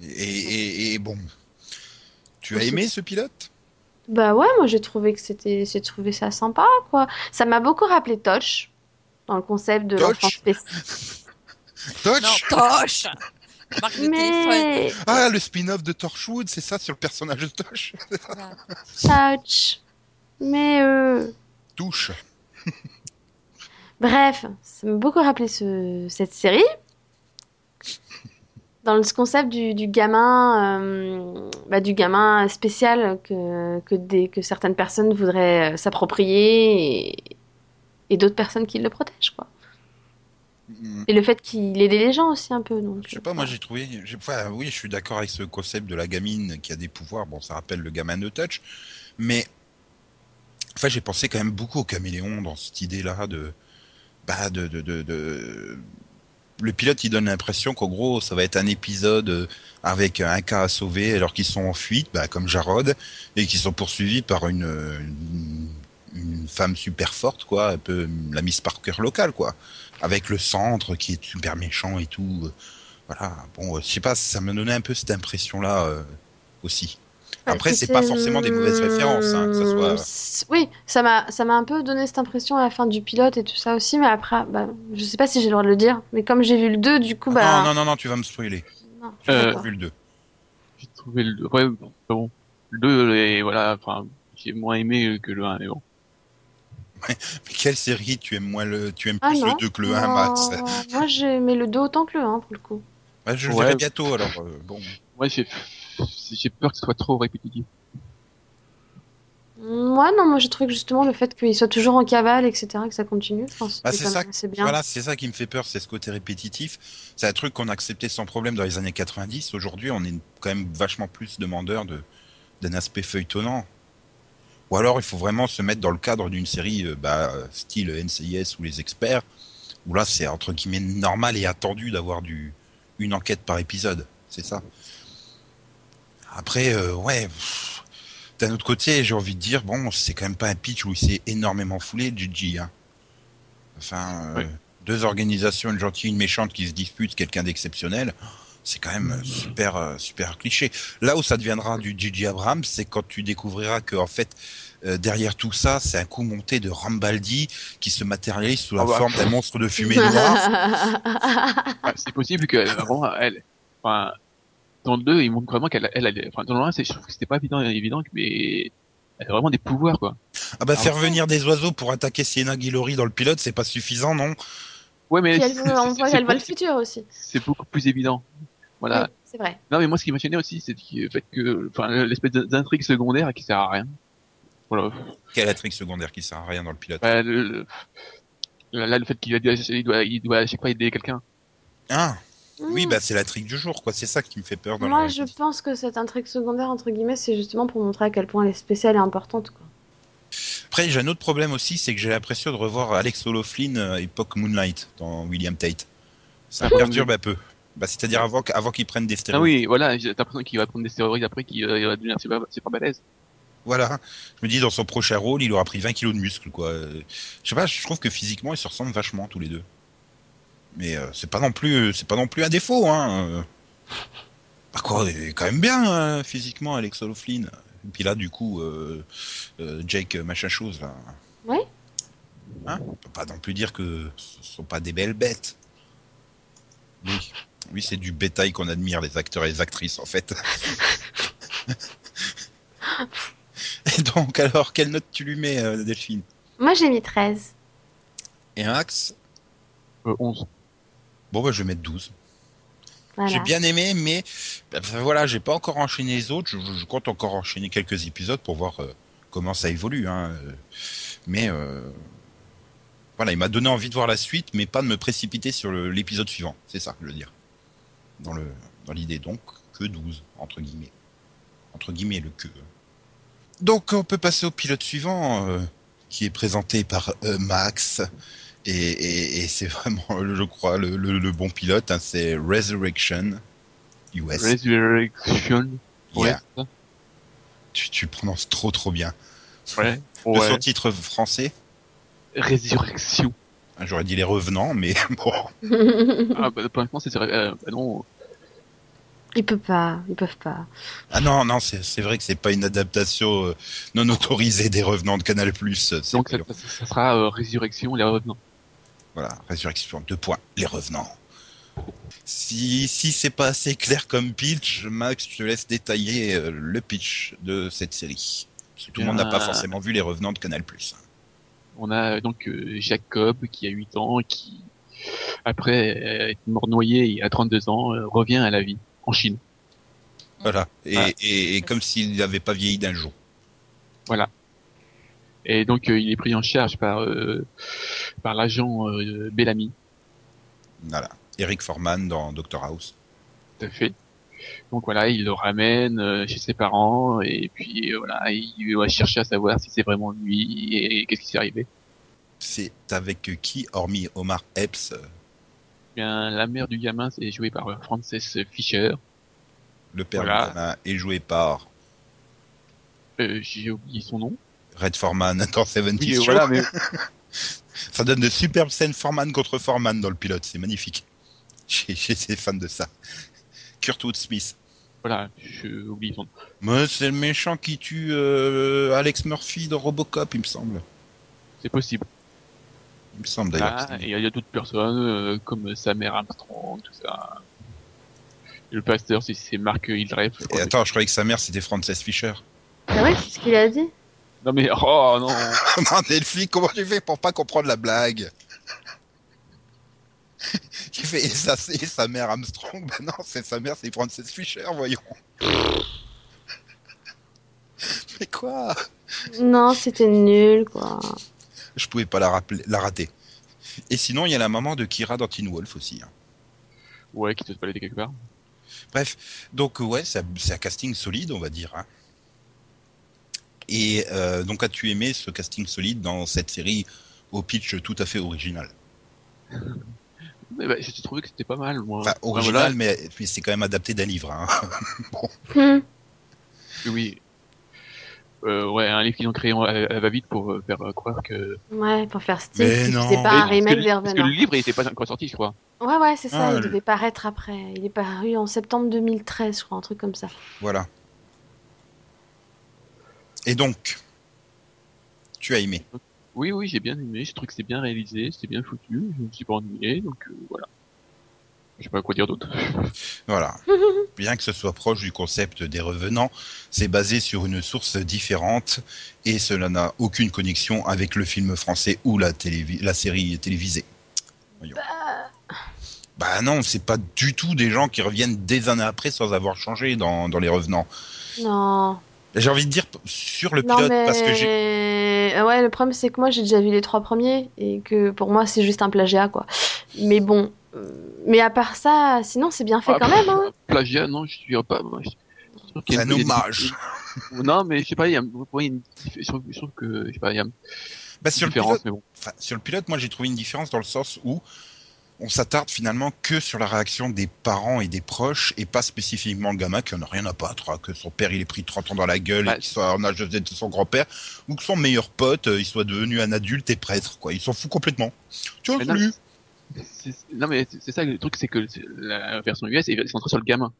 Et, et- et bon, tu as aimé ce pilote? Bah ouais, moi j'ai trouvé que c'était, j'ai trouvé ça sympa, quoi. Ça m'a beaucoup rappelé Touch, dans le concept de Touch l'enfant spécial. (laughs) De téléphone. Mais Ah, le spin-off de Torchwood, c'est ça sur le personnage de Touch Voilà. Touch. Mais euh... Touche. (laughs) bref, ça m'a beaucoup rappelé ce... cette série. Dans le concept du, du gamin, euh, bah, du gamin spécial que, que, des, que certaines personnes voudraient euh, s'approprier et, et d'autres personnes qui le protègent, quoi. Hmm. Et le fait qu'il aide les gens aussi un peu. Donc, Je sais pas, moi j'ai trouvé. Enfin, oui, je suis d'accord avec ce concept de la gamine qui a des pouvoirs. Bon, ça rappelle le gamin de Touch. Mais. Enfin, j'ai pensé quand même beaucoup au caméléon dans cette idée-là de. Bah, de. de, de, Le pilote, il donne l'impression qu'en gros, ça va être un épisode euh, avec un cas à sauver alors qu'ils sont en fuite, bah, comme Jarod, et qu'ils sont poursuivis par une, une, femme super forte, quoi, un peu la Miss Parker locale, quoi avec le centre qui est super méchant et tout. euh, Voilà, bon, euh, je sais pas, ça me donnait un peu cette impression-là aussi. Après, c'est pas forcément des mauvaises références, hein, que ça soit. c'est- Oui, ça m'a ça m'a un peu donné cette impression à la fin du pilote et tout ça aussi, mais après, bah, je sais pas si j'ai le droit de le dire, mais comme j'ai vu le 2, du coup, bah. Non, non, non, non, tu vas me spoiler. J'ai Euh, vu le 2. J'ai trouvé le ouais, bon, bon. Le 2, et voilà, enfin, j'ai moins aimé que le 1, mais bon. Mais quelle série tu aimes moins le, tu aimes Ah plus non. le 2 que le 1, Non, Max Moi, j'ai aimé le 2 autant que le 1, pour le coup. Ouais, Je le Ouais. verrai bientôt, alors euh, bon. Ouais, j'ai, j'ai peur que ce soit trop répétitif. Moi, non, moi, j'ai trouvé que justement, le fait qu'il soit toujours en cavale, etc., que ça continue, Bah, c'est ça bien. Voilà, c'est ça qui me fait peur, c'est ce côté répétitif. C'est un truc qu'on a accepté sans problème dans les années 90. Aujourd'hui, on est quand même vachement plus demandeur de d'un aspect feuilletonnant. Ou alors, il faut vraiment se mettre dans le cadre d'une série euh, bah, style NCIS ou les experts, où là, c'est entre guillemets normal et attendu d'avoir du une enquête par épisode. C'est ça. Après, euh, ouais. pff, D'un autre côté, j'ai envie de dire, bon, c'est quand même pas un pitch où il s'est énormément foulé, Gigi. Hein. Enfin, euh, deux organisations, une gentille, une méchante qui se disputent, quelqu'un d'exceptionnel. C'est quand même euh, super, super cliché. Là où ça deviendra du Gigi Abrams, c'est quand tu découvriras que en fait, euh, derrière tout ça, c'est un coup monté de Rambaldi qui se matérialise sous la Ah bah. forme d'un monstre de fumée (laughs) noire. Ah, c'est possible que, vraiment, elle, enfin, dans le 2, il montre vraiment qu'elle, elle, elle- enfin, dans le 1, c'est, je trouve que c'était pas évident, évident, mais elle a vraiment des pouvoirs, quoi. Ah bah Ah faire venir des oiseaux pour attaquer Sienna Guillory dans le pilote, c'est pas suffisant, non? Ouais, mais Puis elle on voit qu'elle voit le futur aussi. c'est beaucoup plus évident. Voilà. Oui, c'est vrai. Non, mais moi, ce qui m'a aussi, c'est le fait que, enfin, l'espèce d'intrigue secondaire qui sert à rien. Voilà. Quelle intrigue secondaire qui sert à rien dans le pilote? Bah, le, le- là, le fait qu'il a dit- il doit, il doit à chaque fois aider quelqu'un. Ah Oui, Hmm. bah c'est l'intrigue du jour, quoi. C'est ça qui me fait peur dans Moi, la je pense que cette intrigue secondaire, entre guillemets, c'est justement pour montrer à quel point elle est spéciale et importante. Quoi. Après, j'ai un autre problème aussi, c'est que j'ai l'impression de revoir Alex O'Loughlin euh, époque Moonlight dans William Tate. Ça me Ah, perturbe un peu. Bah, c'est-à-dire avant, avant qu'il prenne des Ah stéroïdes. oui, voilà, j'ai l'impression qu'il va prendre des stéroïdes après qu'il euh, va devenir super, super balèze. Voilà. Je me dis, dans son prochain rôle, il aura pris 20 kilos de muscles, quoi. Euh, Je sais pas, je trouve que physiquement, ils se ressemblent vachement, tous les deux. Mais euh, c'est pas non plus, c'est pas non plus un défaut, hein. euh. Par contre, il est quand même bien, hein, physiquement, Alex O'Loughlin. Et puis là, du coup, euh, euh, Jake, machin chose, là. Ouais. Hein On peut pas non plus dire que ce sont pas des belles bêtes. Oui. Oui, c'est du bétail qu'on admire, les acteurs et les actrices, en fait. (laughs) et donc, alors, quelle note tu lui mets, Delphine? Moi, j'ai mis 13. Et un axe? Euh, 11. Bon, bah, je vais mettre 12. Voilà. J'ai bien aimé, mais bah, voilà, j'ai pas encore enchaîné les autres. Je, je compte encore enchaîner quelques épisodes pour voir euh, comment ça évolue. Hein. euh. Mais euh, voilà, il m'a donné envie de voir la suite, mais pas de me précipiter sur l'épisode suivant. C'est ça que je veux dire. Dans le dans l'idée donc que 12 entre guillemets. Entre guillemets le que. Donc on peut passer au pilote suivant euh, qui est présenté par Max. Et, et- et c'est vraiment, (laughs) je crois, le, le- le bon pilote. hein, c'est Resurrection US. Resurrection. Ouais. Yeah. ça Tu, tu le prononces trop trop bien. Ouais. Le Ouais. son titre français, Résurrection. hein, j'aurais dit Les Revenants, mais (laughs) bon. Ah, bah, pour l'instant, c'est, euh, bah non. Ils peuvent pas, ils peuvent pas. Ah non, non, c'est c'est vrai que c'est pas une adaptation euh, non autorisée des Revenants de Canal+. c'est Donc, ça, pas- ça- ça sera euh, Résurrection, les revenants. Voilà, Résurrection, deux points, Les Revenants. Si, si c'est pas assez clair comme pitch, Max, je te laisse détailler euh, le pitch de cette série. Parce que tout le monde n'a pas forcément vu Les Revenants de Canal+. On a euh, donc euh, Jacob qui a 8 ans, qui, après euh, être mort noyé a 32 ans, euh, revient à la vie en Chine. Voilà, et, Ah. et, et comme s'il n'avait pas vieilli d'un jour. Et donc, euh, il est pris en charge par, euh, par l'agent euh, Bellamy, Voilà, Eric Forman dans Doctor House. tout à fait. Donc voilà, il le ramène euh, chez ses parents et puis voilà, il va chercher à savoir si c'est vraiment lui et, qu'est-ce qui s'est arrivé. C'est avec qui, hormis Omar Epps, euh, Bien, la mère du gamin, c'est joué par Frances Fisher. le père Voilà. du gamin, est joué par Euh, J'ai oublié son nom. Red Forman (laughs) dans 70 Oui, voilà, mais (laughs) Ça donne de superbes scènes Forman contre Forman dans le pilote, c'est magnifique. (laughs) J'ai ces fans de ça. Kurtwood Smith. voilà, j'ai oublié son nom. Moi, c'est le méchant qui tue euh, Alex Murphy dans Robocop, il me semble. C'est possible. Il me semble d'ailleurs. Ah, et il y a d'autres personnes euh, comme sa mère Armstrong, tout ça. Le pasteur, c'est- c'est Mark Hildreth. Et attends, je croyais que sa mère c'était Frances Fisher. Ah ouais, c'est ce qu'il a dit. Non mais oh non. (laughs) non, Delphi, comment tu fais pour pas comprendre la blague? (laughs) Il fait et sa, et sa mère Armstrong Ben non, c'est sa mère, c'est Frances Fisher, voyons. (laughs) Mais quoi? Non, c'était nul, quoi. Je pouvais pas la, rappeler, la rater. Et sinon, il y a la maman de Kira dans Teen Wolf aussi. hein. Ouais, qui te se balader quelque part. Bref, donc ouais, c'est un- c'est un casting solide, on va dire. hein. Et euh, donc as-tu aimé ce casting solide dans cette série au pitch tout à fait original? Mais bah, j'ai trouvé que c'était pas mal. Moi. Enfin, Enfin, original, voilà. mais, mais c'est quand même adapté d'un livre. Hein. (laughs) Hum. Oui. Euh, ouais, un livre qu'ils ont créé à, va-vite pour euh, faire croire que. Ouais, pour faire style. Mais C'est non. pas Mais un remake le- des Parce que le livre, il était pas encore sorti, je crois. Ouais, ouais, c'est ça. Ah, il le- devait paraître après. Il est paru en septembre 2013, je crois, un truc comme ça. Voilà. Et donc, tu as aimé. Oui, oui, j'ai bien aimé. Je trouve que c'est bien réalisé, c'était bien foutu. Je me suis pas ennuyé, donc euh, voilà. Je sais pas quoi dire d'autre. (laughs) Voilà. (laughs) Bien que ce soit proche du concept des revenants, c'est basé sur une source différente et cela n'a aucune connexion avec le film français ou la, télévi- la série télévisée. Voyons. Bah non, c'est pas du tout des gens qui reviennent des années après sans avoir changé dans, dans les revenants. Non. J'ai envie de dire sur le non, pilote mais... parce que j'ai. Euh, Ouais, le problème, c'est que moi, j'ai déjà vu les trois premiers et que pour moi, c'est juste un plagiat, quoi. Mais bon. euh, Mais à part ça, sinon, c'est bien fait Ah, quand même, hein. (laughs) Plagiat, non, je dirais pas. Moi, C'est une- un des- hommage. Non, mais je sais pas, il y a, pour moi, il y a une je trouve, je trouve que, je sais pas, il y a une Bah, sur, le différence, pilote, mais bon. enfin, sur le pilote, moi j'ai trouvé une différence dans le sens où on s'attarde finalement que sur la réaction des parents et des proches et pas spécifiquement le gamin qui en a rien à battre, hein, que son père il est pris 30 ans dans la gueule et qu'il soit en âge de son grand-père ou que son meilleur pote euh, il soit devenu un adulte et prêtre quoi. Il s'en fout complètement. Tu vois, Mais non, mais c'est ça le truc, c'est que la version US est centrée sur le gamin.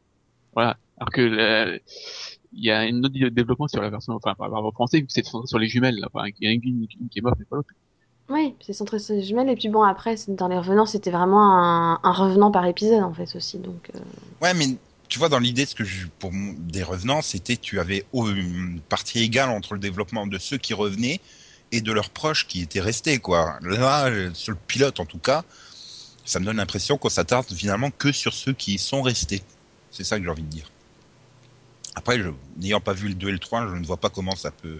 Voilà. Alors que la- il y a un autre développement sur la version, enfin par rapport au français, c'est centré sur les jumelles. Là. Enfin, il y a une, une- une qui est morte, mais pas l'autre. Oui, c'est centré sur les jumelles. Et puis bon, après, dans les revenants, c'était vraiment un, un revenant par épisode, en fait, aussi. Donc, euh, Ouais, mais tu vois, dans l'idée, ce que je, pour des revenants, c'était tu avais une partie égale entre le développement de ceux qui revenaient et de leurs proches qui étaient restés, quoi. Là, sur le pilote, en tout cas, ça me donne l'impression qu'on s'attarde finalement que sur ceux qui sont restés. C'est ça que j'ai envie de dire. Après, n'ayant pas vu le 2 et le 3, je ne vois pas comment ça peut.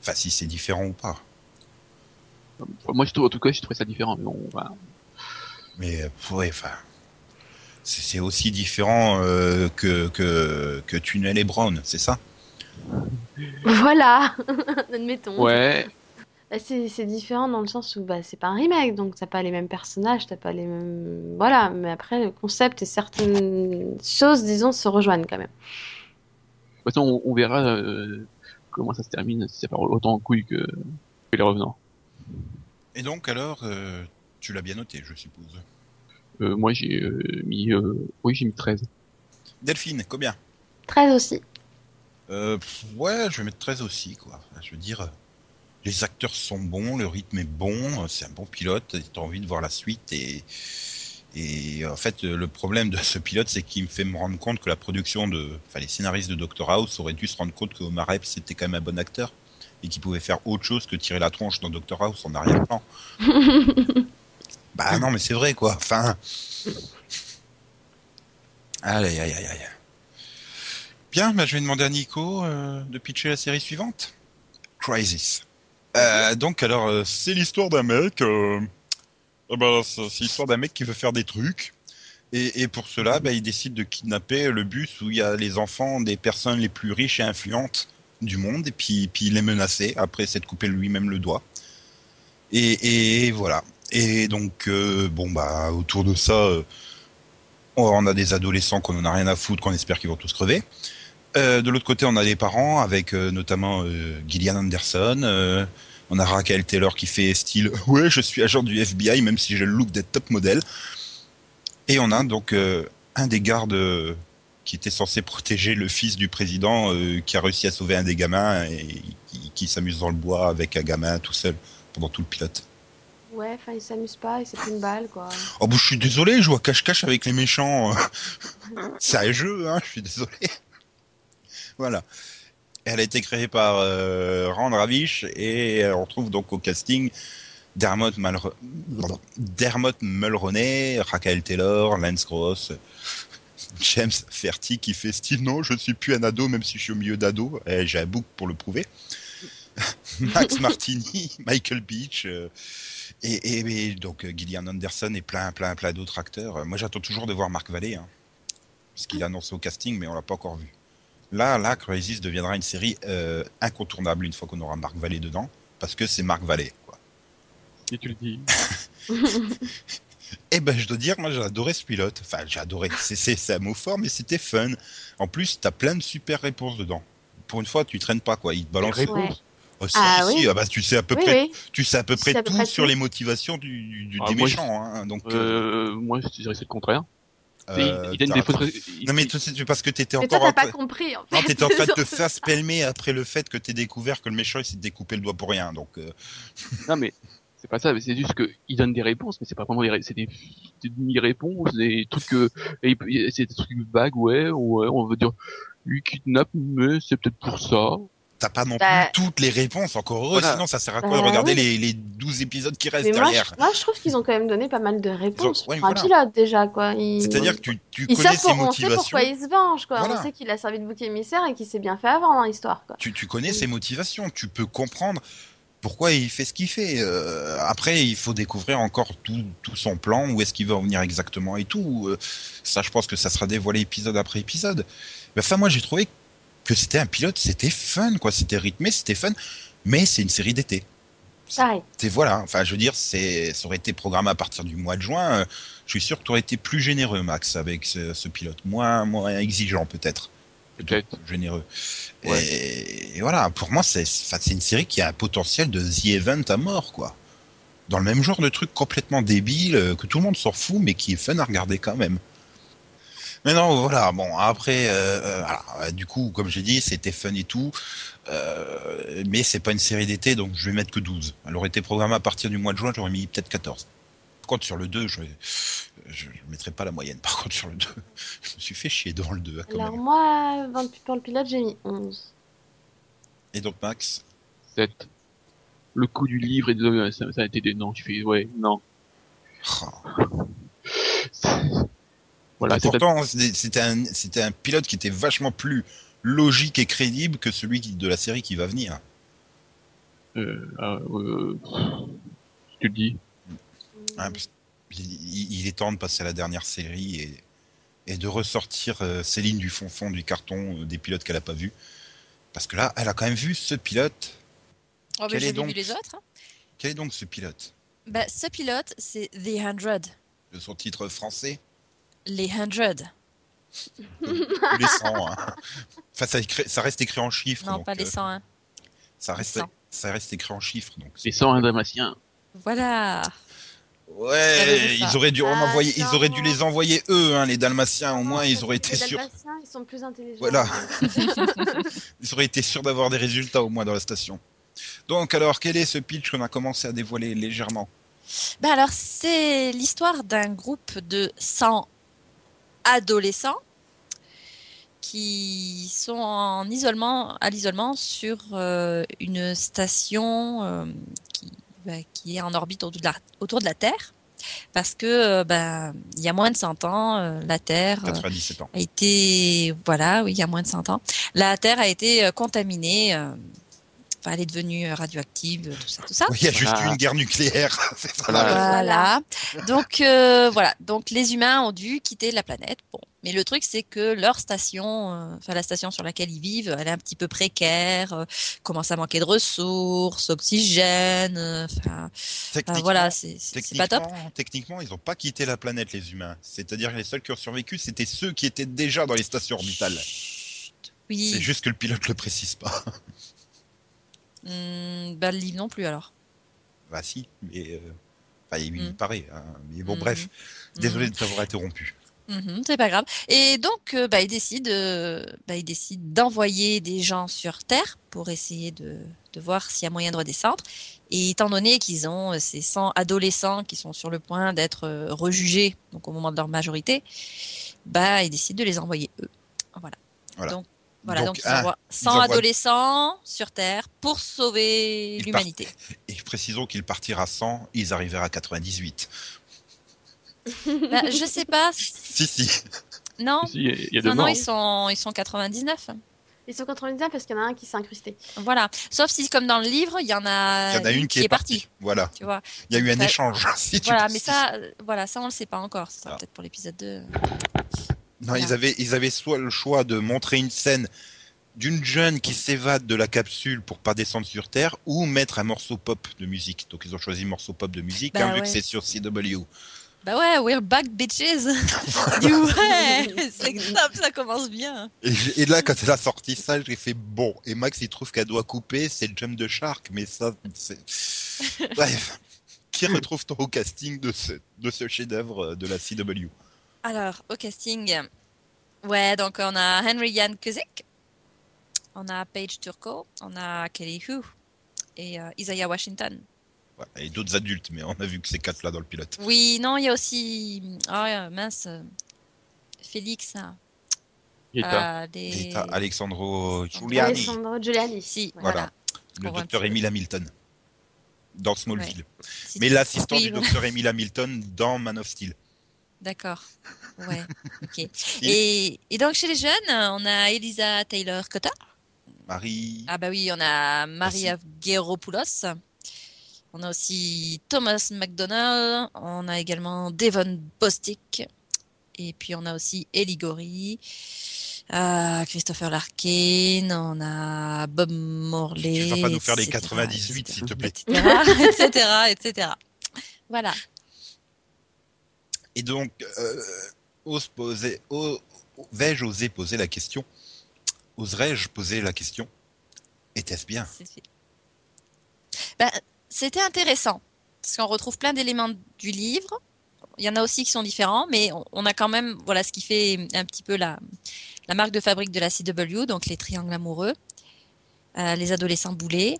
Enfin, si c'est différent ou pas. Enfin, moi, je trouve, en tout cas, je trouvais ça différent. Mais bon, voilà. Mais, euh, ouais, enfin. C'est aussi différent euh, que, que, que Tunnel et Brown, c'est ça? Voilà, (laughs) admettons. Ouais. Bah, c'est c'est différent dans le sens où bah, c'est pas un remake, donc t'as pas les mêmes personnages, t'as pas les mêmes. Voilà, mais après, le concept et certaines choses, disons, se rejoignent quand même. De toute façon, on, on verra euh, comment ça se termine, si ça part autant en couille que, que les revenants. Et donc, alors, euh, tu l'as bien noté, je suppose. Euh, moi, j'ai euh, mis, euh, oui, j'ai mis 13. Delphine, combien? 13 aussi. euh, pff, Ouais, je vais mettre 13 aussi, quoi. Je veux dire, les acteurs sont bons, le rythme est bon, c'est un bon pilote, t'as envie de voir la suite et. Et en fait, le problème de ce pilote, c'est qu'il me fait me rendre compte que la production de, enfin, les scénaristes de Doctor House auraient dû se rendre compte que Omar Epps était quand même un bon acteur et qu'il pouvait faire autre chose que tirer la tronche dans Doctor House en arrière-plan. (laughs) Bah non, mais c'est vrai, quoi. Enfin. Allez, aïe, aïe, aïe. Bien, bah, je vais demander à Nico euh, de pitcher la série suivante. Crisis. Euh, donc, alors, euh, c'est l'histoire d'un mec. Eh ben, c'est l'histoire d'un mec qui veut faire des trucs. Et, et pour cela, bah, il décide de kidnapper le bus où il y a les enfants des personnes les plus riches et influentes du monde. Et puis, il les menacer. Après, c'est de couper lui-même le doigt. Et, et voilà. Et donc, euh, bon, bah, autour de ça, euh, on a des adolescents qu'on en a rien à foutre, qu'on espère qu'ils vont tous crever. Euh, de l'autre côté, on a des parents avec notamment Gillian Anderson. on a Raquel Taylor qui fait style (laughs) ouais, je suis agent du FBI même si j'ai le look d'être top modèle. Et on a donc un des gardes qui était censé protéger le fils du président euh, qui a réussi à sauver un des gamins et qui, qui s'amuse dans le bois avec un gamin tout seul pendant tout le pilote. Ouais, enfin, il s'amuse pas, il s'est pris une balle, quoi. Oh bah, je suis désolé, je joue à cache-cache avec les méchants. (laughs) C'est un jeu, hein, je suis désolé. (laughs) voilà. Elle a été créée par euh, Rand Ravish et euh, on retrouve donc au casting Dermot, Malro- Dermot Mulroney, Raquel Taylor, Lance Gross, James Ferty qui fait style non, je ne suis plus un ado même si je suis au milieu d'ado. Eh, J'ai un book pour le prouver. (laughs) Max (laughs) Martini, Michael Beach. euh, et, et- et donc euh, Gillian Anderson et plein, plein, plein d'autres acteurs. Moi, j'attends toujours de voir Marc Vallée, hein, parce qu'il a annoncé au casting, mais on l'a pas encore vu. Là, là, Crisis deviendra une série euh, incontournable une fois qu'on aura Marc Vallée dedans, parce que c'est Marc Vallée. Quoi. Et tu le dis. (laughs) Eh ben, je dois dire, moi, j'ai adoré ce pilote. Enfin, j'ai adoré. C'est, c'est, c'est un mot fort, mais c'était fun. En plus, t'as plein de super réponses dedans. Pour une fois, tu traînes pas, quoi. Il te balance. Les réponses. Oh, Ah si, oui. ah bah, tu sais à peu oui, près, oui. tu sais à peu près sais à peu tout près sur tout. les motivations du, du- Ah, des moi, méchants. Hein, donc, euh, Euh, moi, je dirais c'est le contraire. euh, il, il donne des Non mais tu sais, parce que t'étais toi, encore pas train... compris, en fait. non, t'étais en train de te (laughs) faire spelmer après le fait que t'aies découvert que le méchant il s'est découpé le doigt pour rien. Donc euh, Non mais c'est pas ça, mais c'est juste que il donne des réponses, mais c'est pas vraiment des, ré- c'est des, des demi-réponses, des trucs que, c'est des trucs vagues, ouais, ouais, on veut dire, lui kidnappe, mais c'est peut-être pour ça. t'as pas non Bah- plus toutes les réponses. Encore heureux, Voilà. sinon ça sert à quoi Bah de regarder oui. les, les 12 épisodes qui restent Mais moi derrière. je, moi, je trouve qu'ils ont quand même donné pas mal de réponses ouais, pour un pilote, déjà, quoi. Ils- C'est-à-dire que tu, tu Ils connais savent ses pour- on sait motivations. pourquoi il se venge, quoi. Voilà. On sait qu'il a servi de bouc émissaire et qu'il s'est bien fait avant dans l'histoire, quoi. Tu, tu connais ses motivations. Tu peux comprendre pourquoi il fait ce qu'il fait. Euh, après, il faut découvrir encore tout, tout son plan, où est-ce qu'il va en venir exactement et tout. Euh, ça, je pense que ça sera dévoilé épisode après épisode. Mais enfin, moi, j'ai trouvé que c'était un pilote, c'était fun, quoi. C'était rythmé, c'était fun. Mais c'est une série d'été. C'est voilà. Enfin, je veux dire, c'est ça aurait été programmé à partir du mois de juin. euh, je suis sûr que tu aurais été plus généreux, Max, avec ce, ce pilote, moins moins exigeant peut-être. Peut-être. généreux. Ouais. Et, et voilà, pour moi, c'est une série qui a un potentiel de The Event à mort, quoi. Dans le même genre de truc complètement débile, euh, que tout le monde s'en fout, mais qui est fun à regarder quand même. Mais non, voilà, bon, après, euh, euh, voilà, du coup, comme j'ai dit, c'était fun et tout, euh, mais c'est pas une série d'été, donc je vais mettre que 12. Elle aurait été programmée à partir du mois de juin, j'aurais mis peut-être 14. Par contre, sur le 2, je, je, je mettrai pas la moyenne. Par contre, sur le 2, (laughs) je me suis fait chier devant le 2, quand Alors même. moi, 28 pour le pilote, j'ai mis 11. Et donc, Max 7. Le coup du livre et de, ça, ça a été des non. Tu fais, ouais, non. Oh. Voilà, pourtant, c'était un, un pilote qui était vachement plus logique et crédible que celui qui- de la série qui va venir. euh, euh, euh, je te le dis. Hein, il, il- est temps de passer à la dernière série et, et de ressortir euh, Céline du fond fond du carton euh, des pilotes qu'elle a pas vu. Parce que là, elle a quand même vu ce pilote. Oh, Quel est donc- vu les autres. hein. Quel est donc ce pilote? Bah, ce pilote, c'est The Hundred. De son titre français? Les Hundred. Les 100. hein. Enfin, ça, écrit- ça reste écrit en chiffres. Non, donc, pas les euh, 101. ça, reste, 100. ça reste écrit en chiffres. Donc Les 101 Dalmatiens. Voilà. Ouais, ils auraient dû en Ah, envoyer, ils auraient dû les envoyer eux, hein, les Dalmatiens au moins, ils auraient été Les sûrs, Dalmatiens, ils sont plus intelligents. Voilà. (laughs) ils auraient été sûrs d'avoir des résultats au moins dans la station. Donc alors, quel est ce pitch qu'on a commencé à dévoiler légèrement? Ben alors, c'est l'histoire d'un groupe de 100 adolescents qui sont en isolement, à l'isolement sur euh, une station euh, qui, ben, qui est en orbite autour de la, autour de la Terre. Parce que ben il y a moins de 100 ans, euh, la Terre 97 ans. a été voilà, oui, il y a moins de 100 ans, la Terre a été contaminée. Euh, Enfin, elle est devenue euh, radioactive, tout ça, tout ça. Oui, il y a juste Voilà. eu une guerre nucléaire. (laughs) Voilà. Voilà. Donc euh, voilà. Donc les humains ont dû quitter la planète. Bon, mais le truc c'est que leur station, euh, enfin la station sur laquelle ils vivent, elle est un petit peu précaire. euh, commence à manquer de ressources, oxygène. euh, Enfin voilà, c'est pas top. techniquement, ils n'ont pas quitté la planète, les humains. C'est-à-dire que les seuls qui ont survécu, c'était ceux qui étaient déjà dans les stations orbitales. C'est Oui. juste que le pilote le précise pas. (laughs) Hum, bah le livre non plus alors. bah si, mais... euh, Enfin, il, il Mm. paraît. hein. Mais bon, Mhm. bref. Désolé de t'avoir interrompu. C'est pas grave. Et donc, euh, bah, ils décident, euh, bah, ils décident d'envoyer des gens sur Terre pour essayer de, de voir s'il y a moyen de redescendre. Et étant donné qu'ils ont euh, ces 100 adolescents qui sont sur le point d'être rejugés, donc au moment de leur majorité, bah, ils décident de les envoyer eux. Voilà. Voilà. Donc, voilà, donc, ils ah, envoient 100 envoient- adolescents sur Terre pour sauver l'humanité. Et précisons qu'ils partirent à 100, ils arrivèrent à 98. Bah, je sais pas. (laughs) Si, si. Non, Si, y a, non, non, ils sont, ils sont 99. Ils sont 99 parce qu'il y en a un qui s'est incrusté. Voilà. Sauf si, comme dans le livre, il y en a, Il y en a une qui est partie. Voilà. Tu vois. Il y a eu un Ouais. échange. (laughs) si Voilà, mais ça, euh, voilà, ça on le sait pas encore. Ce sera Ah. peut-être pour l'épisode 2. Non, ils Voilà. avaient, ils avaient soit le choix de montrer une scène d'une jeune qui s'évade de la capsule pour pas descendre sur Terre ou mettre un morceau pop de musique. Donc ils ont choisi morceau pop de musique, Bah hein, vu ouais. que c'est sur CW. Bah ouais, we're back bitches. (laughs) Du ouais, c'est top, ça commence bien. Et, là, quand elle a sorti ça, j'ai fait bon. Et Max, il trouve qu'elle doit couper, c'est le jump de Shark, mais ça, c'est. (laughs) Bref. Qui retrouve-t-on au casting de ce, de ce chef-d'œuvre de la CW Alors, au casting, ouais, donc on a Henry Jan Kuzik, on a Paige Turco, on a Kelly Hu et euh, Isaiah Washington. Ouais, Et d'autres adultes, mais on a vu que c'est quatre là dans le pilote. Oui, non, il y a aussi, ah mince, Félix, hein, euh, des... Alexandro Giuliani, Alessandro Giuliani. Si, Voilà. voilà. le docteur. Emile Hamilton, dans Smallville. Si Mais l'assistant Oui, du docteur (laughs) Emile Hamilton dans Man of Steel. D'accord. Ouais. (laughs) Ok. Et, et donc chez les jeunes, on a Elisa Taylor Cotter. Marie. Ah bah oui, on a Maria Geropoulos. On a aussi Thomas McDonald. On a également Devon Bostick. Et puis on a aussi Eligori, euh, Christopher Larkin, on a Bob Morley. Tu vas pas nous faire les etc., 98, s'il te plaît. etc., etc., etc. Voilà. Et donc, euh, vais-je oser poser la question? Oserais-je poser la question? Était-ce bien? Ben, C'était intéressant parce qu'on retrouve plein d'éléments du livre. Il y en a aussi qui sont différents, mais on, a quand même voilà ce qui fait un petit peu la, la marque de fabrique de la CW, donc les triangles amoureux, euh, les adolescents boulets,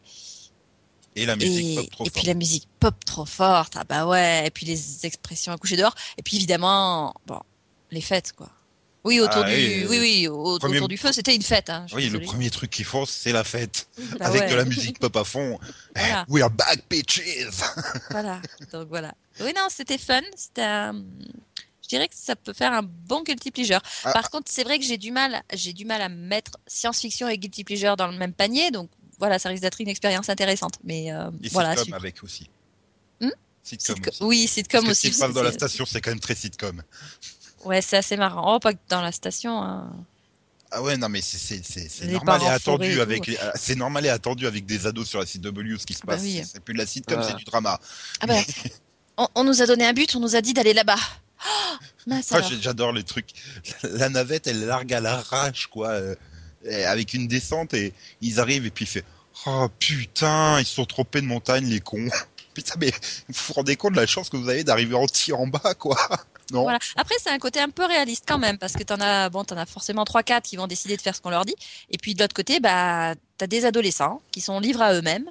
Et la musique et, pop trop et puis forte. la musique pop trop forte. Ah bah ouais, et puis les expressions à coucher dehors, et puis évidemment bon les fêtes quoi. Oui autour Ah, du oui, oui oui au- premier- autour du feu c'était une fête. Hein, Oui, le premier truc qu'ils font, c'est la fête. Bah (laughs) avec ouais. de la musique pop à fond. (laughs) Voilà. We are back, bitches (laughs) Voilà, donc voilà. Oui, non, c'était fun. C'était un- Je dirais que ça peut faire un bon guilty pleasure. Ah, Par contre, c'est vrai que j'ai du mal, j'ai du mal à mettre science-fiction et guilty pleasure dans le même panier. Donc voilà, ça risque d'être une expérience intéressante. Mais euh, Et voilà. sitcom avec aussi. Hmm Sitcom Sitcom- aussi. Oui, Parce sitcom que aussi. ce qui se passe dans la station, c'est quand même très sitcom. Ouais, c'est assez marrant. Oh, pas que dans la station. hein. Ah ouais, non, mais c'est normal et attendu avec les- ah, c'est normal et attendu avec des ados sur la CW ce qui se Bah passe. oui. C'est- plus de la sitcom, Ah. c'est du drama. Ah bah, (laughs) on, on nous a donné un but, on nous a dit d'aller là-bas. (gasps) Oh, j'adore les trucs. La navette, elle largue à l'arrache, quoi, euh, avec une descente et ils arrivent et puis il fait Oh putain, ils se sont trompés de montagne, les cons. (laughs) Putain, mais vous vous rendez compte de la chance que vous avez d'arriver entier en bas, quoi. (laughs) Non. Voilà. Après, c'est un côté un peu réaliste quand même, parce que t'en as, bon, t'en as forcément 3-4 qui vont décider de faire ce qu'on leur dit. Et puis de l'autre côté, bah, t'as des adolescents qui sont livrés à eux-mêmes.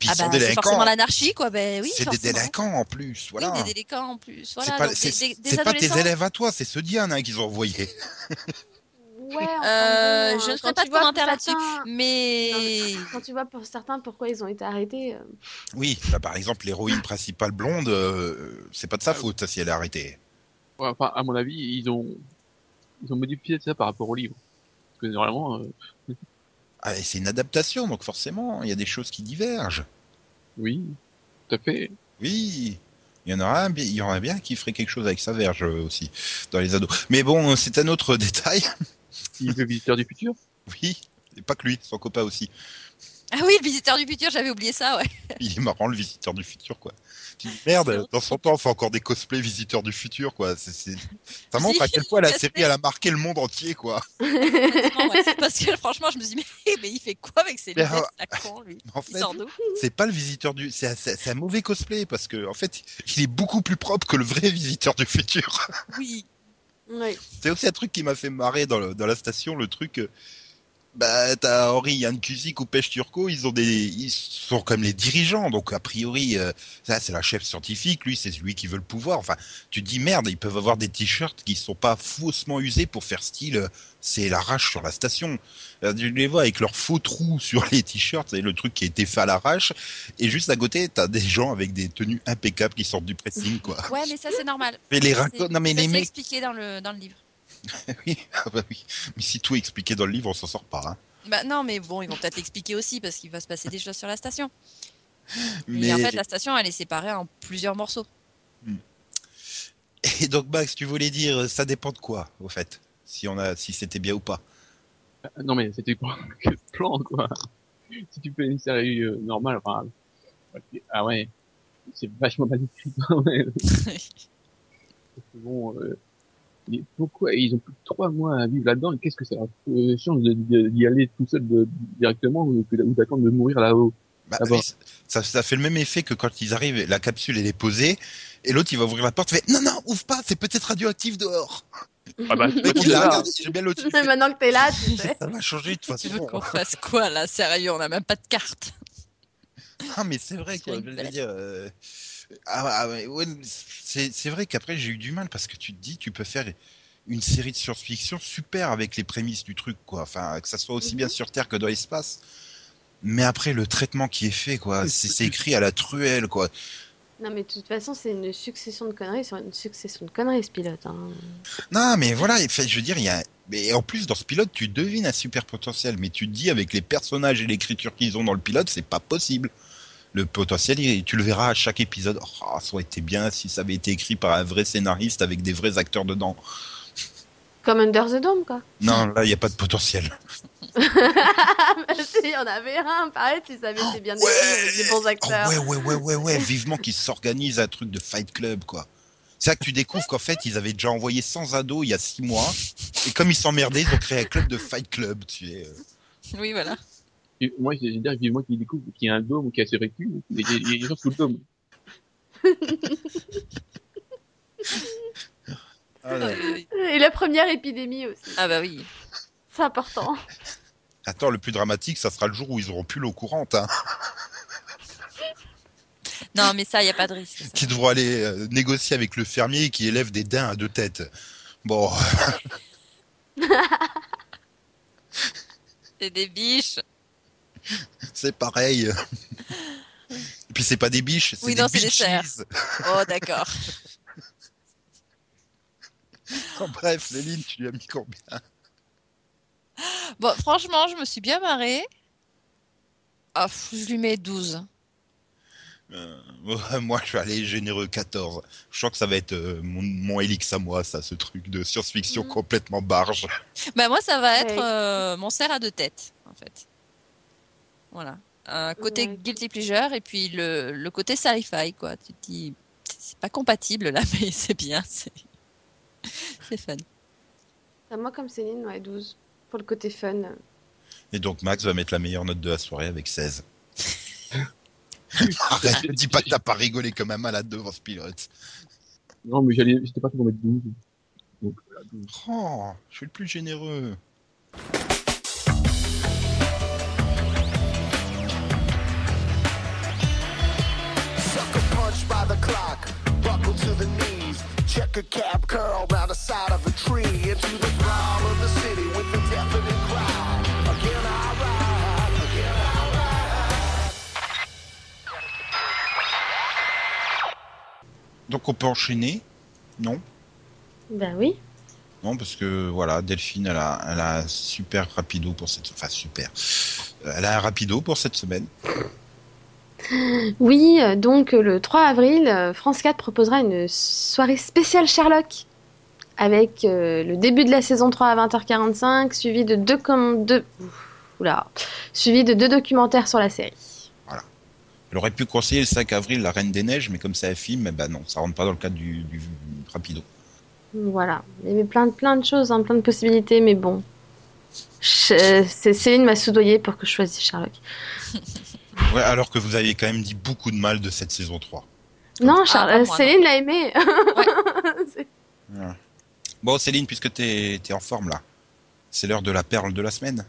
Puis Ah bah, c'est forcément l'anarchie, quoi. Ben oui, c'est des délinquants en plus, voilà. Oui, des délinquants en plus. Voilà. c'est pas, donc c'est- des, des- des c'est pas tes élèves à toi, c'est ceux d'Ian hein, qu'ils ont envoyés. (laughs) Ouais, Euh, bon, je ne ferai pas de commentaire là-dessus. certains- Mais Quand tu vois pour certains pourquoi ils ont été arrêtés. euh, Oui, bah, par exemple, l'héroïne principale blonde, euh, c'est pas de sa faute ça, si elle est arrêtée. Ouais, enfin, à mon avis, ils ont, ils ont modifié ça par rapport au livre. Parce que normalement, euh, Ah, et c'est une adaptation, donc forcément, il y a des choses qui divergent. oui, tout à fait. Oui, il y en aura il y en a bien qui ferait quelque chose avec sa verge euh, aussi dans les ados. Mais bon, c'est un autre (laughs) détail. Le visiteur du futur? Oui, et pas que lui, son copain aussi. ah oui, le visiteur du futur, j'avais oublié ça, ouais. (laughs) Il est marrant, le visiteur du futur, quoi. Tu dis, merde, dans son temps, on fait encore des cosplays visiteurs du futur, quoi. C'est... Ça montre à quel point la série, elle a marqué le monde entier, quoi. (laughs) Ouais. Parce que franchement, je me suis dit, mais, mais il fait quoi avec ses lunettes, la con, lui? En Il fait, sort d'où c'est pas le visiteur du, c'est un mauvais cosplay parce que, en fait, il est beaucoup plus propre que le vrai visiteur du futur. Oui. C'est aussi un truc qui m'a fait marrer dans, la station, le truc. Bah, t'as Henri Yann ou Pêche Turco, ils ont des, ils sont comme les dirigeants, donc a priori, euh, ça c'est la chef scientifique, lui c'est celui qui veut le pouvoir. Enfin, tu te dis merde, ils peuvent avoir des t-shirts qui sont pas faussement usés pour faire style, euh, c'est l'arrache sur la station. Euh, Tu les vois avec leurs faux trous (laughs) sur les t-shirts, c'est le truc qui a été fait à l'arrache, et juste à côté t'as des gens avec des tenues impeccables qui sortent du pressing, quoi. Ouais, mais ça, c'est normal. Mais les raccords, non mais ça, les mecs, expliqué dans le, dans le livre. (laughs) oui, ah bah oui, mais si tout est expliqué dans le livre, on s'en sort pas. Hein. Bah non, mais bon, ils vont peut-être l'expliquer aussi parce qu'il va se passer des choses sur la station. Mais, en fait, la station, elle est séparée en plusieurs morceaux. Et donc Max, tu voulais dire, ça dépend de quoi, au fait, si on a, si c'était bien ou pas? Euh, Non mais c'était pas (laughs) que plan quoi. Si tu fais une série euh, normale, enfin, ah ouais, c'est vachement mal écrit (laughs) bon, euh, mais pourquoi ils ont plus de trois mois à vivre là-dedans et qu'est-ce que ça leur euh, change de- de- d'y aller tout seul de- directement ou, d'attendre de mourir là-haut Bah, Ah oui, ça, ça fait le même effet que quand ils arrivent, la capsule elle est posée, et l'autre il va ouvrir la porte, il fait non non, ouvre pas, c'est peut-être radioactif dehors. Ah bah, j'ai bien l'autre. Maintenant que t'es là, tu sais. (laughs) Ça va changer de toute Tu veux façon. qu'on fasse quoi là? Sérieux, on n'a même pas de carte. Ah mais c'est vrai quoi, je veux dire. euh, Ah, ah, ouais, ouais, c'est vrai qu'après j'ai eu du mal parce que tu te dis tu peux faire une série de science-fiction super avec les prémices du truc quoi, enfin que ça soit aussi bien sur Terre que dans l'espace. Mais après le traitement qui est fait quoi, c'est écrit à la truelle quoi. Non, mais de toute façon, c'est une succession de conneries sur une succession de conneries, ce pilote. Hein. Non mais voilà, je veux dire il y a mais en plus dans ce pilote tu devines un super potentiel, mais tu te dis avec les personnages et l'écriture qu'ils ont dans le pilote c'est pas possible. Le potentiel, tu le verras à chaque épisode. Oh, ça aurait été bien si ça avait été écrit par un vrai scénariste avec des vrais acteurs dedans. Comme Under the Dome, quoi. Non, là, il n'y a pas de potentiel. (laughs) si, il y en avait un, pareil, si ça avait été bien écrit, Ouais. avec des bons Oh, acteurs. ouais, ouais, ouais, ouais, ouais. Vivement qu'ils s'organisent un truc de Fight Club, quoi. C'est là que tu découvres qu'en fait, ils avaient déjà envoyé 100 ados il y a 6 mois. Et comme ils s'emmerdaient, ils ont créé un club de Fight Club, tu sais. euh. Oui, voilà. Moi, j'ai dire vivement qu'il découvre qu'il y a un dôme ou qu'il y a ses recul. Il y a- il y a des gens sous le dôme. (laughs) Et la première épidémie aussi. Ah bah oui. C'est important. Attends, le plus dramatique, ça sera le jour où ils auront plus l'eau courante, hein, (laughs) Non, mais ça, il n'y a pas de risque. ça. qui devront aller euh, négocier avec le fermier qui élève des daims à deux têtes. Bon, (laughs) C'est des biches. C'est pareil. Et puis c'est pas des biches, c'est Oui, des non, c'est des cerfs. Oh, d'accord. Oh, bref, Léline, tu lui as mis combien? Bon, franchement, je me suis bien marrée. Ah, je lui mets 12. Euh, (laughs) Moi, je vais aller généreux 14. Je sens que ça va être euh, mon, mon Helix à moi, ça, ce truc de science-fiction Mhm. complètement barge. Bah, moi, ça va être euh, mon cerf à deux têtes, en fait. Voilà. Un côté Ouais. guilty pleasure et puis le, le côté sci-fi, quoi. Tu te dis, c'est pas compatible là, (laughs) mais c'est bien, c'est c'est fun. Ah, Moi, comme Céline, ouais, 12. Pour le côté fun. Et donc, Max va mettre la meilleure note de la soirée avec 16. (laughs) Arrête, ne (laughs) dis pas que t'as pas rigolé comme un malade devant ce pilote. Non, mais j'allais, j'étais pas pour mettre 12. Donc, voilà, 12. Oh, je suis le plus généreux. Knees. Check a cab curl round the side of a tree into the thrall of the city with the deafening cry. Again I ride, again I ride. Donc, on peut enchaîner? Non? Ben oui. Non, parce que voilà, Delphine, elle a, elle a super rapido pour cette, enfin super. Euh, Elle a un rapido pour cette semaine. Oui, euh, donc euh, le 3 avril, euh, France 4 proposera une soirée spéciale Sherlock avec euh, le début de la saison 3 à 20h45, suivi de deux, com- deux... Oula. suivi de deux documentaires sur la série. Elle aurait pu conseiller le 5 avril La Reine des Neiges, mais comme c'est un film, eh ben non, ça rentre pas dans le cadre du, du rapido. Voilà. Il y avait plein de, plein de choses, hein, plein de possibilités, mais bon. Je- c'est- Céline m'a soudoyé pour que je choisisse Sherlock. (laughs) Ouais, alors que vous aviez quand même dit beaucoup de mal de cette saison 3. Non, Ah, Char- pas moi, Céline l'a aimé. (laughs) Ouais. Bon, Céline, puisque t'es es en forme là, c'est l'heure de la perle de la semaine.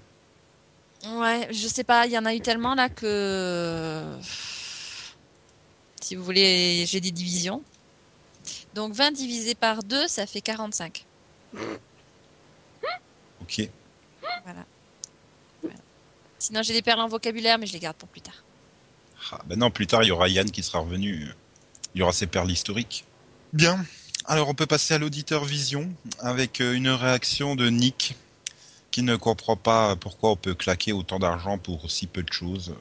Ouais, je sais pas, il y en a eu tellement là que. Si vous voulez, j'ai des divisions. Donc 20 divisé par 2, ça fait 45. Ok. Sinon, j'ai des perles en vocabulaire, mais je les garde pour plus tard. Ah, ben non, plus tard, il y aura Yann qui sera revenu. Il y aura ses perles historiques. Bien. Alors, on peut passer à l'auditeur Vision avec euh, une réaction de Nick qui ne comprend pas pourquoi on peut claquer autant d'argent pour si peu de choses.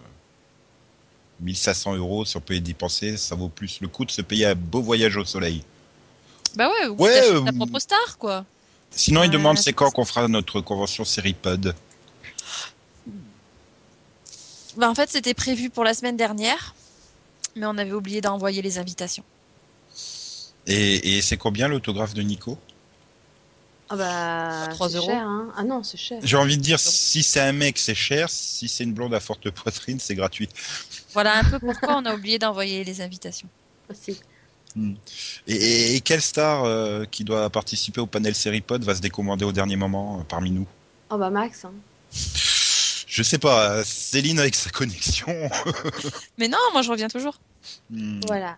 1500 euros, si on peut y dépenser, ça vaut plus le coût de se payer un beau voyage au soleil. Bah ouais, ou Ouais, t'achètes euh, ta propre star, quoi. Sinon, il demande c'est quand qu'on fera notre convention Seripod. Bah en fait, c'était prévu pour la semaine dernière, mais on avait oublié d'envoyer les invitations. Et, et c'est combien l'autographe de Nico? Ah bah, 3 c'est euros. cher, hein. Ah non, c'est cher. J'ai envie de dire, si c'est un mec, c'est cher. Si c'est une blonde à forte poitrine, c'est gratuit. Voilà un peu pourquoi on a oublié d'envoyer les invitations. Aussi. Et, et- et quelle star euh, qui doit participer au panel Seripod va se décommander au dernier moment euh, parmi nous? Oh bah Max. hein. (laughs) Je sais pas, Céline avec sa connexion. (laughs) Mais non, moi je reviens toujours. Hmm. Voilà.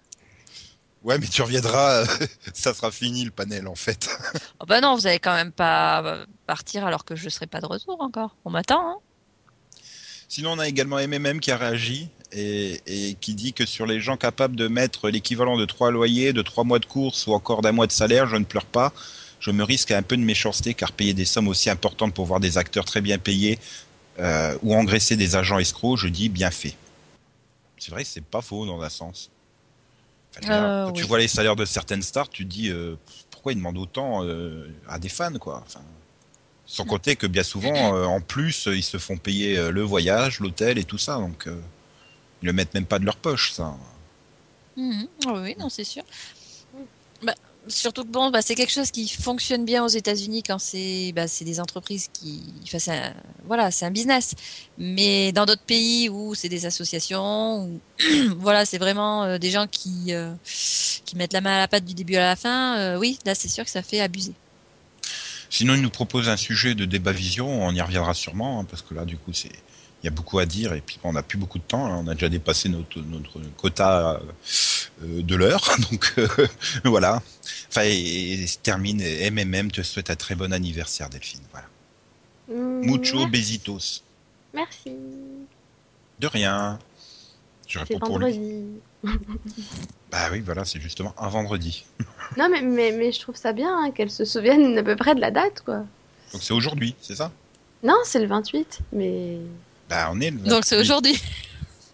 Ouais, mais tu reviendras, euh, (laughs) ça sera fini le panel en fait. (laughs) Oh bah non, vous allez quand même pas partir alors que je serai pas de retour encore. On m'attend, hein. Sinon, on a également MMM qui a réagi et, et qui dit que sur les gens capables de mettre l'équivalent de trois loyers, de trois mois de course ou encore d'un mois de salaire, je ne pleure pas. Je me risque à un peu de méchanceté car payer des sommes aussi importantes pour voir des acteurs très bien payés euh, ou engraisser des agents escrocs, je dis bien fait. C'est vrai, c'est pas faux dans un sens. Enfin, Euh, quand tu vois les salaires de certaines stars, tu te dis euh, pourquoi ils demandent autant à des fans, quoi. Enfin, sans compter que bien souvent, (clears throat) en plus, ils se font payer le voyage, l'hôtel et tout ça, donc ils le mettent même pas de leur poche, ça. Mhm. Ah oui, oui, non, c'est sûr. Bah, surtout que bon, bah, c'est quelque chose qui fonctionne bien aux États-Unis quand c'est bah, des entreprises qui. Enfin, un- voilà, c'est un business. Mais dans d'autres pays où c'est des associations, où, (clears throat) voilà, c'est vraiment euh, des gens qui, euh, qui mettent la main à la pâte du début à la fin, euh, oui, là, c'est sûr que ça fait abuser. Sinon, il nous propose un sujet de débat vision, on y reviendra sûrement, hein, parce que là, du coup, c'est il y a beaucoup à dire et puis on n'a plus beaucoup de temps, hein, on a déjà dépassé notre, notre quota euh, de l'heure, (laughs) donc euh, voilà. Enfin, et, et se termine. MMM te souhaite un très bon anniversaire, Delphine. Voilà. Mm, Mucho merci. besitos. Merci. De rien. Je réponds pour lui. vendredi. (laughs) Bah oui, voilà, c'est justement un vendredi. (laughs) Non, mais, mais, mais je trouve ça bien hein, qu'elle se souvienne à peu près de la date, quoi. Donc c'est aujourd'hui, c'est ça? Non, c'est le 28, mais. Bah on est le Donc c'est 28. aujourd'hui.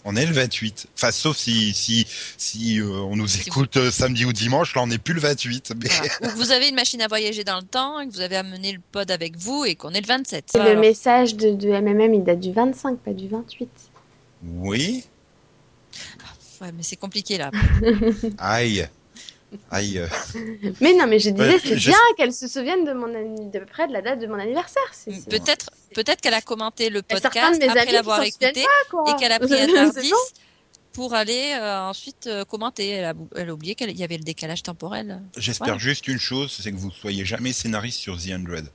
On est le 28. Enfin, sauf si si si euh, on nous Si écoute euh, samedi ou dimanche, là on n'est plus le 28. Mais... Voilà. Vous avez une machine à voyager dans le temps, et que vous avez amené le pod avec vous et qu'on est le 27. Et le message de, de MMM, il date du 25, pas du 28. Oui. Ouais, mais c'est compliqué là. (laughs) Aïe. Aïe. euh, Mais non, mais je disais, Ouais, c'est je- bien qu'elle se souvienne de, mon anni- de près de la date de mon anniversaire. C'est- Peut-être peut-être qu'elle a commenté le podcast après amis l'avoir écouté et qu'elle a (laughs) pris un C'est tardis bon. pour aller euh, ensuite euh, commenter. Elle a, elle a oublié qu'il y avait le décalage temporel. J'espère Voilà. juste une chose, c'est que vous soyez jamais scénariste sur The Hundred.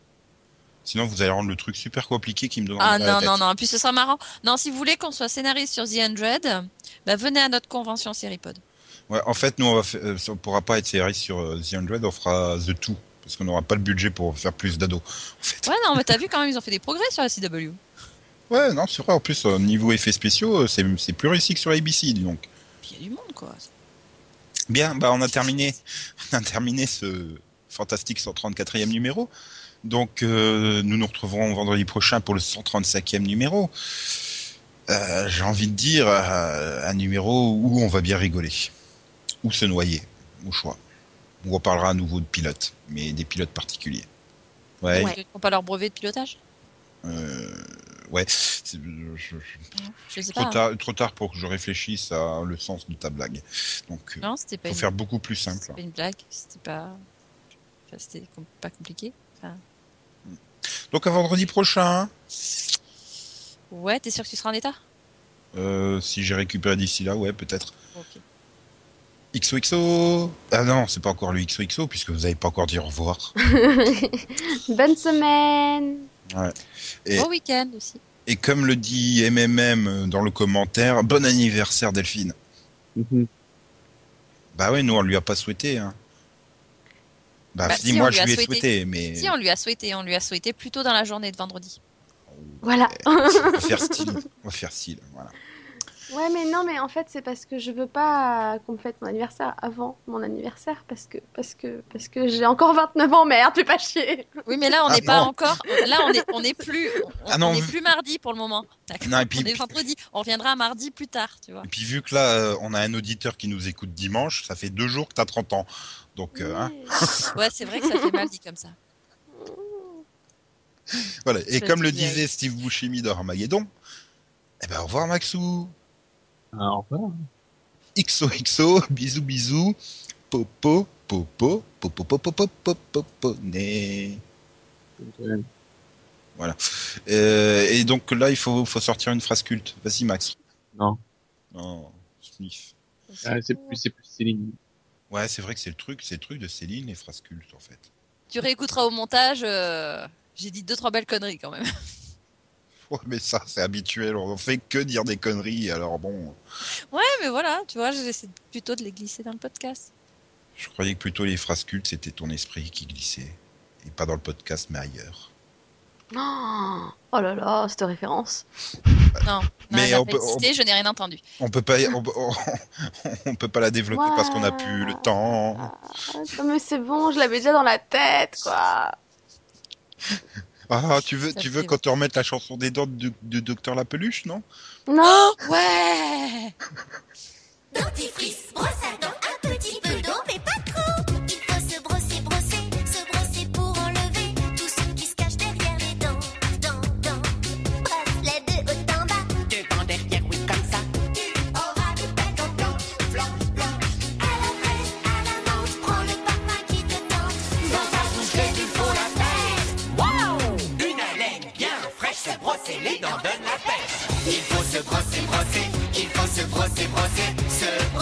Sinon, vous allez rendre le truc super compliqué qui me donne Ah à la non, tête. non, non. En plus, ce sera marrant. Non, si vous voulez qu'on soit scénariste sur The 100, bah, venez à notre convention Seripod. Ouais, en fait, nous, on euh, on pourra pas être scénariste sur The Hundred, on fera The Two. Parce qu'on n'aura pas le budget pour faire plus d'ados. En fait. Ouais, non, mais t'as vu quand même, ils ont fait des progrès sur la CW. Ouais, non, c'est vrai. En plus, au niveau effets spéciaux, euh, c'est c'est plus réussi que sur ABC, dis donc. Il y a du monde, quoi. Bien, bah on a terminé, (laughs) on a terminé ce fantastique 134e numéro. Donc euh, nous nous retrouverons vendredi prochain pour le 135e numéro. Euh, J'ai envie de dire un numéro où on va bien rigoler, ou se noyer, au choix. On parlera à nouveau de pilotes, mais des pilotes particuliers. Ouais, Ils n'ont pas leur brevet de pilotage? Euh, ouais. c'est- je- je- Je sais trop pas. hein. tard, trop tard pour que je réfléchisse à le sens de ta blague. Donc, Non, c'était pas, faut une... faire beaucoup plus c'était simple. pas une blague. C'était pas. Enfin, c'était com- pas compliqué. Enfin... Donc à vendredi prochain. Ouais, t'es sûr que tu seras en état? Euh, si j'ai récupéré d'ici là, ouais, peut-être. Ok. XOXO Ah non, c'est pas encore le XOXO, puisque vous avez pas encore dit au revoir. (laughs) Bonne semaine. Et, Bon week-end aussi. et comme le dit MMM dans le commentaire, bon anniversaire Delphine. Mhm. Bah ouais, nous on lui a pas souhaité. Hein. Bah, Bah, si, si, moi je lui ai souhaité. souhaité, mais Si, on lui a souhaité. On lui a souhaité plutôt dans la journée de vendredi. Voilà. on va faire style. On va faire style, voilà. Ouais, mais non, mais en fait, c'est parce que je veux pas qu'on me fête mon anniversaire avant mon anniversaire, parce que, parce que, parce que j'ai encore 29 ans, merde, fais pas chier. Oui, mais là, on Ah n'est pas non. encore. Là, on est, on est plus. On, Ah non, on est vu- plus mardi pour le moment. Non, et puis, on est vendredi. On reviendra mardi plus tard, tu vois. et puis vu que là, euh, on a un auditeur qui nous écoute dimanche, ça fait deux jours que t'as 30 ans. Donc, euh, hein, Ouais, c'est vrai que ça fait mal dit comme ça. voilà. Et comme le disait Steve Buscemi dans Armageddon, eh ben au revoir Maxou. Au revoir. XOXO, bisous bisous, popo, popo, popo, popo, popo, popo, popo, né. Euh, Euh, et donc là, il faut, faut sortir une phrase culte. Vas-y Max. Non. Non, sniff. Ah, c'est plus, c'est plus Céline. Ouais, c'est vrai que c'est le truc, c'est le truc de Céline, les phrases cultes en fait. Tu réécouteras au montage. euh, J'ai dit deux, trois belles conneries quand même. Mais ça, c'est habituel. On fait que dire des conneries. Alors bon, Ouais, mais voilà, tu vois, j'essaie plutôt de les glisser dans le podcast. je croyais que plutôt les phrases cultes, c'était ton esprit qui glissait. Et pas dans le podcast, mais ailleurs. Oh, oh là là, cette référence. Non, non Mais on pas peut- existé, je n'ai rien entendu. On peut pas, on, on- (laughs) on peut pas la développer parce qu'on a plus le temps. Ah, non, mais c'est bon, je l'avais déjà dans la tête, quoi. (laughs) Ah, tu veux, tu veux qu'on te remette la chanson des dents de docteur La Peluche, non? Non, (laughs) ouais. Dentifrice, se brosser, brosser, qu'il faut se brosser, brosser, se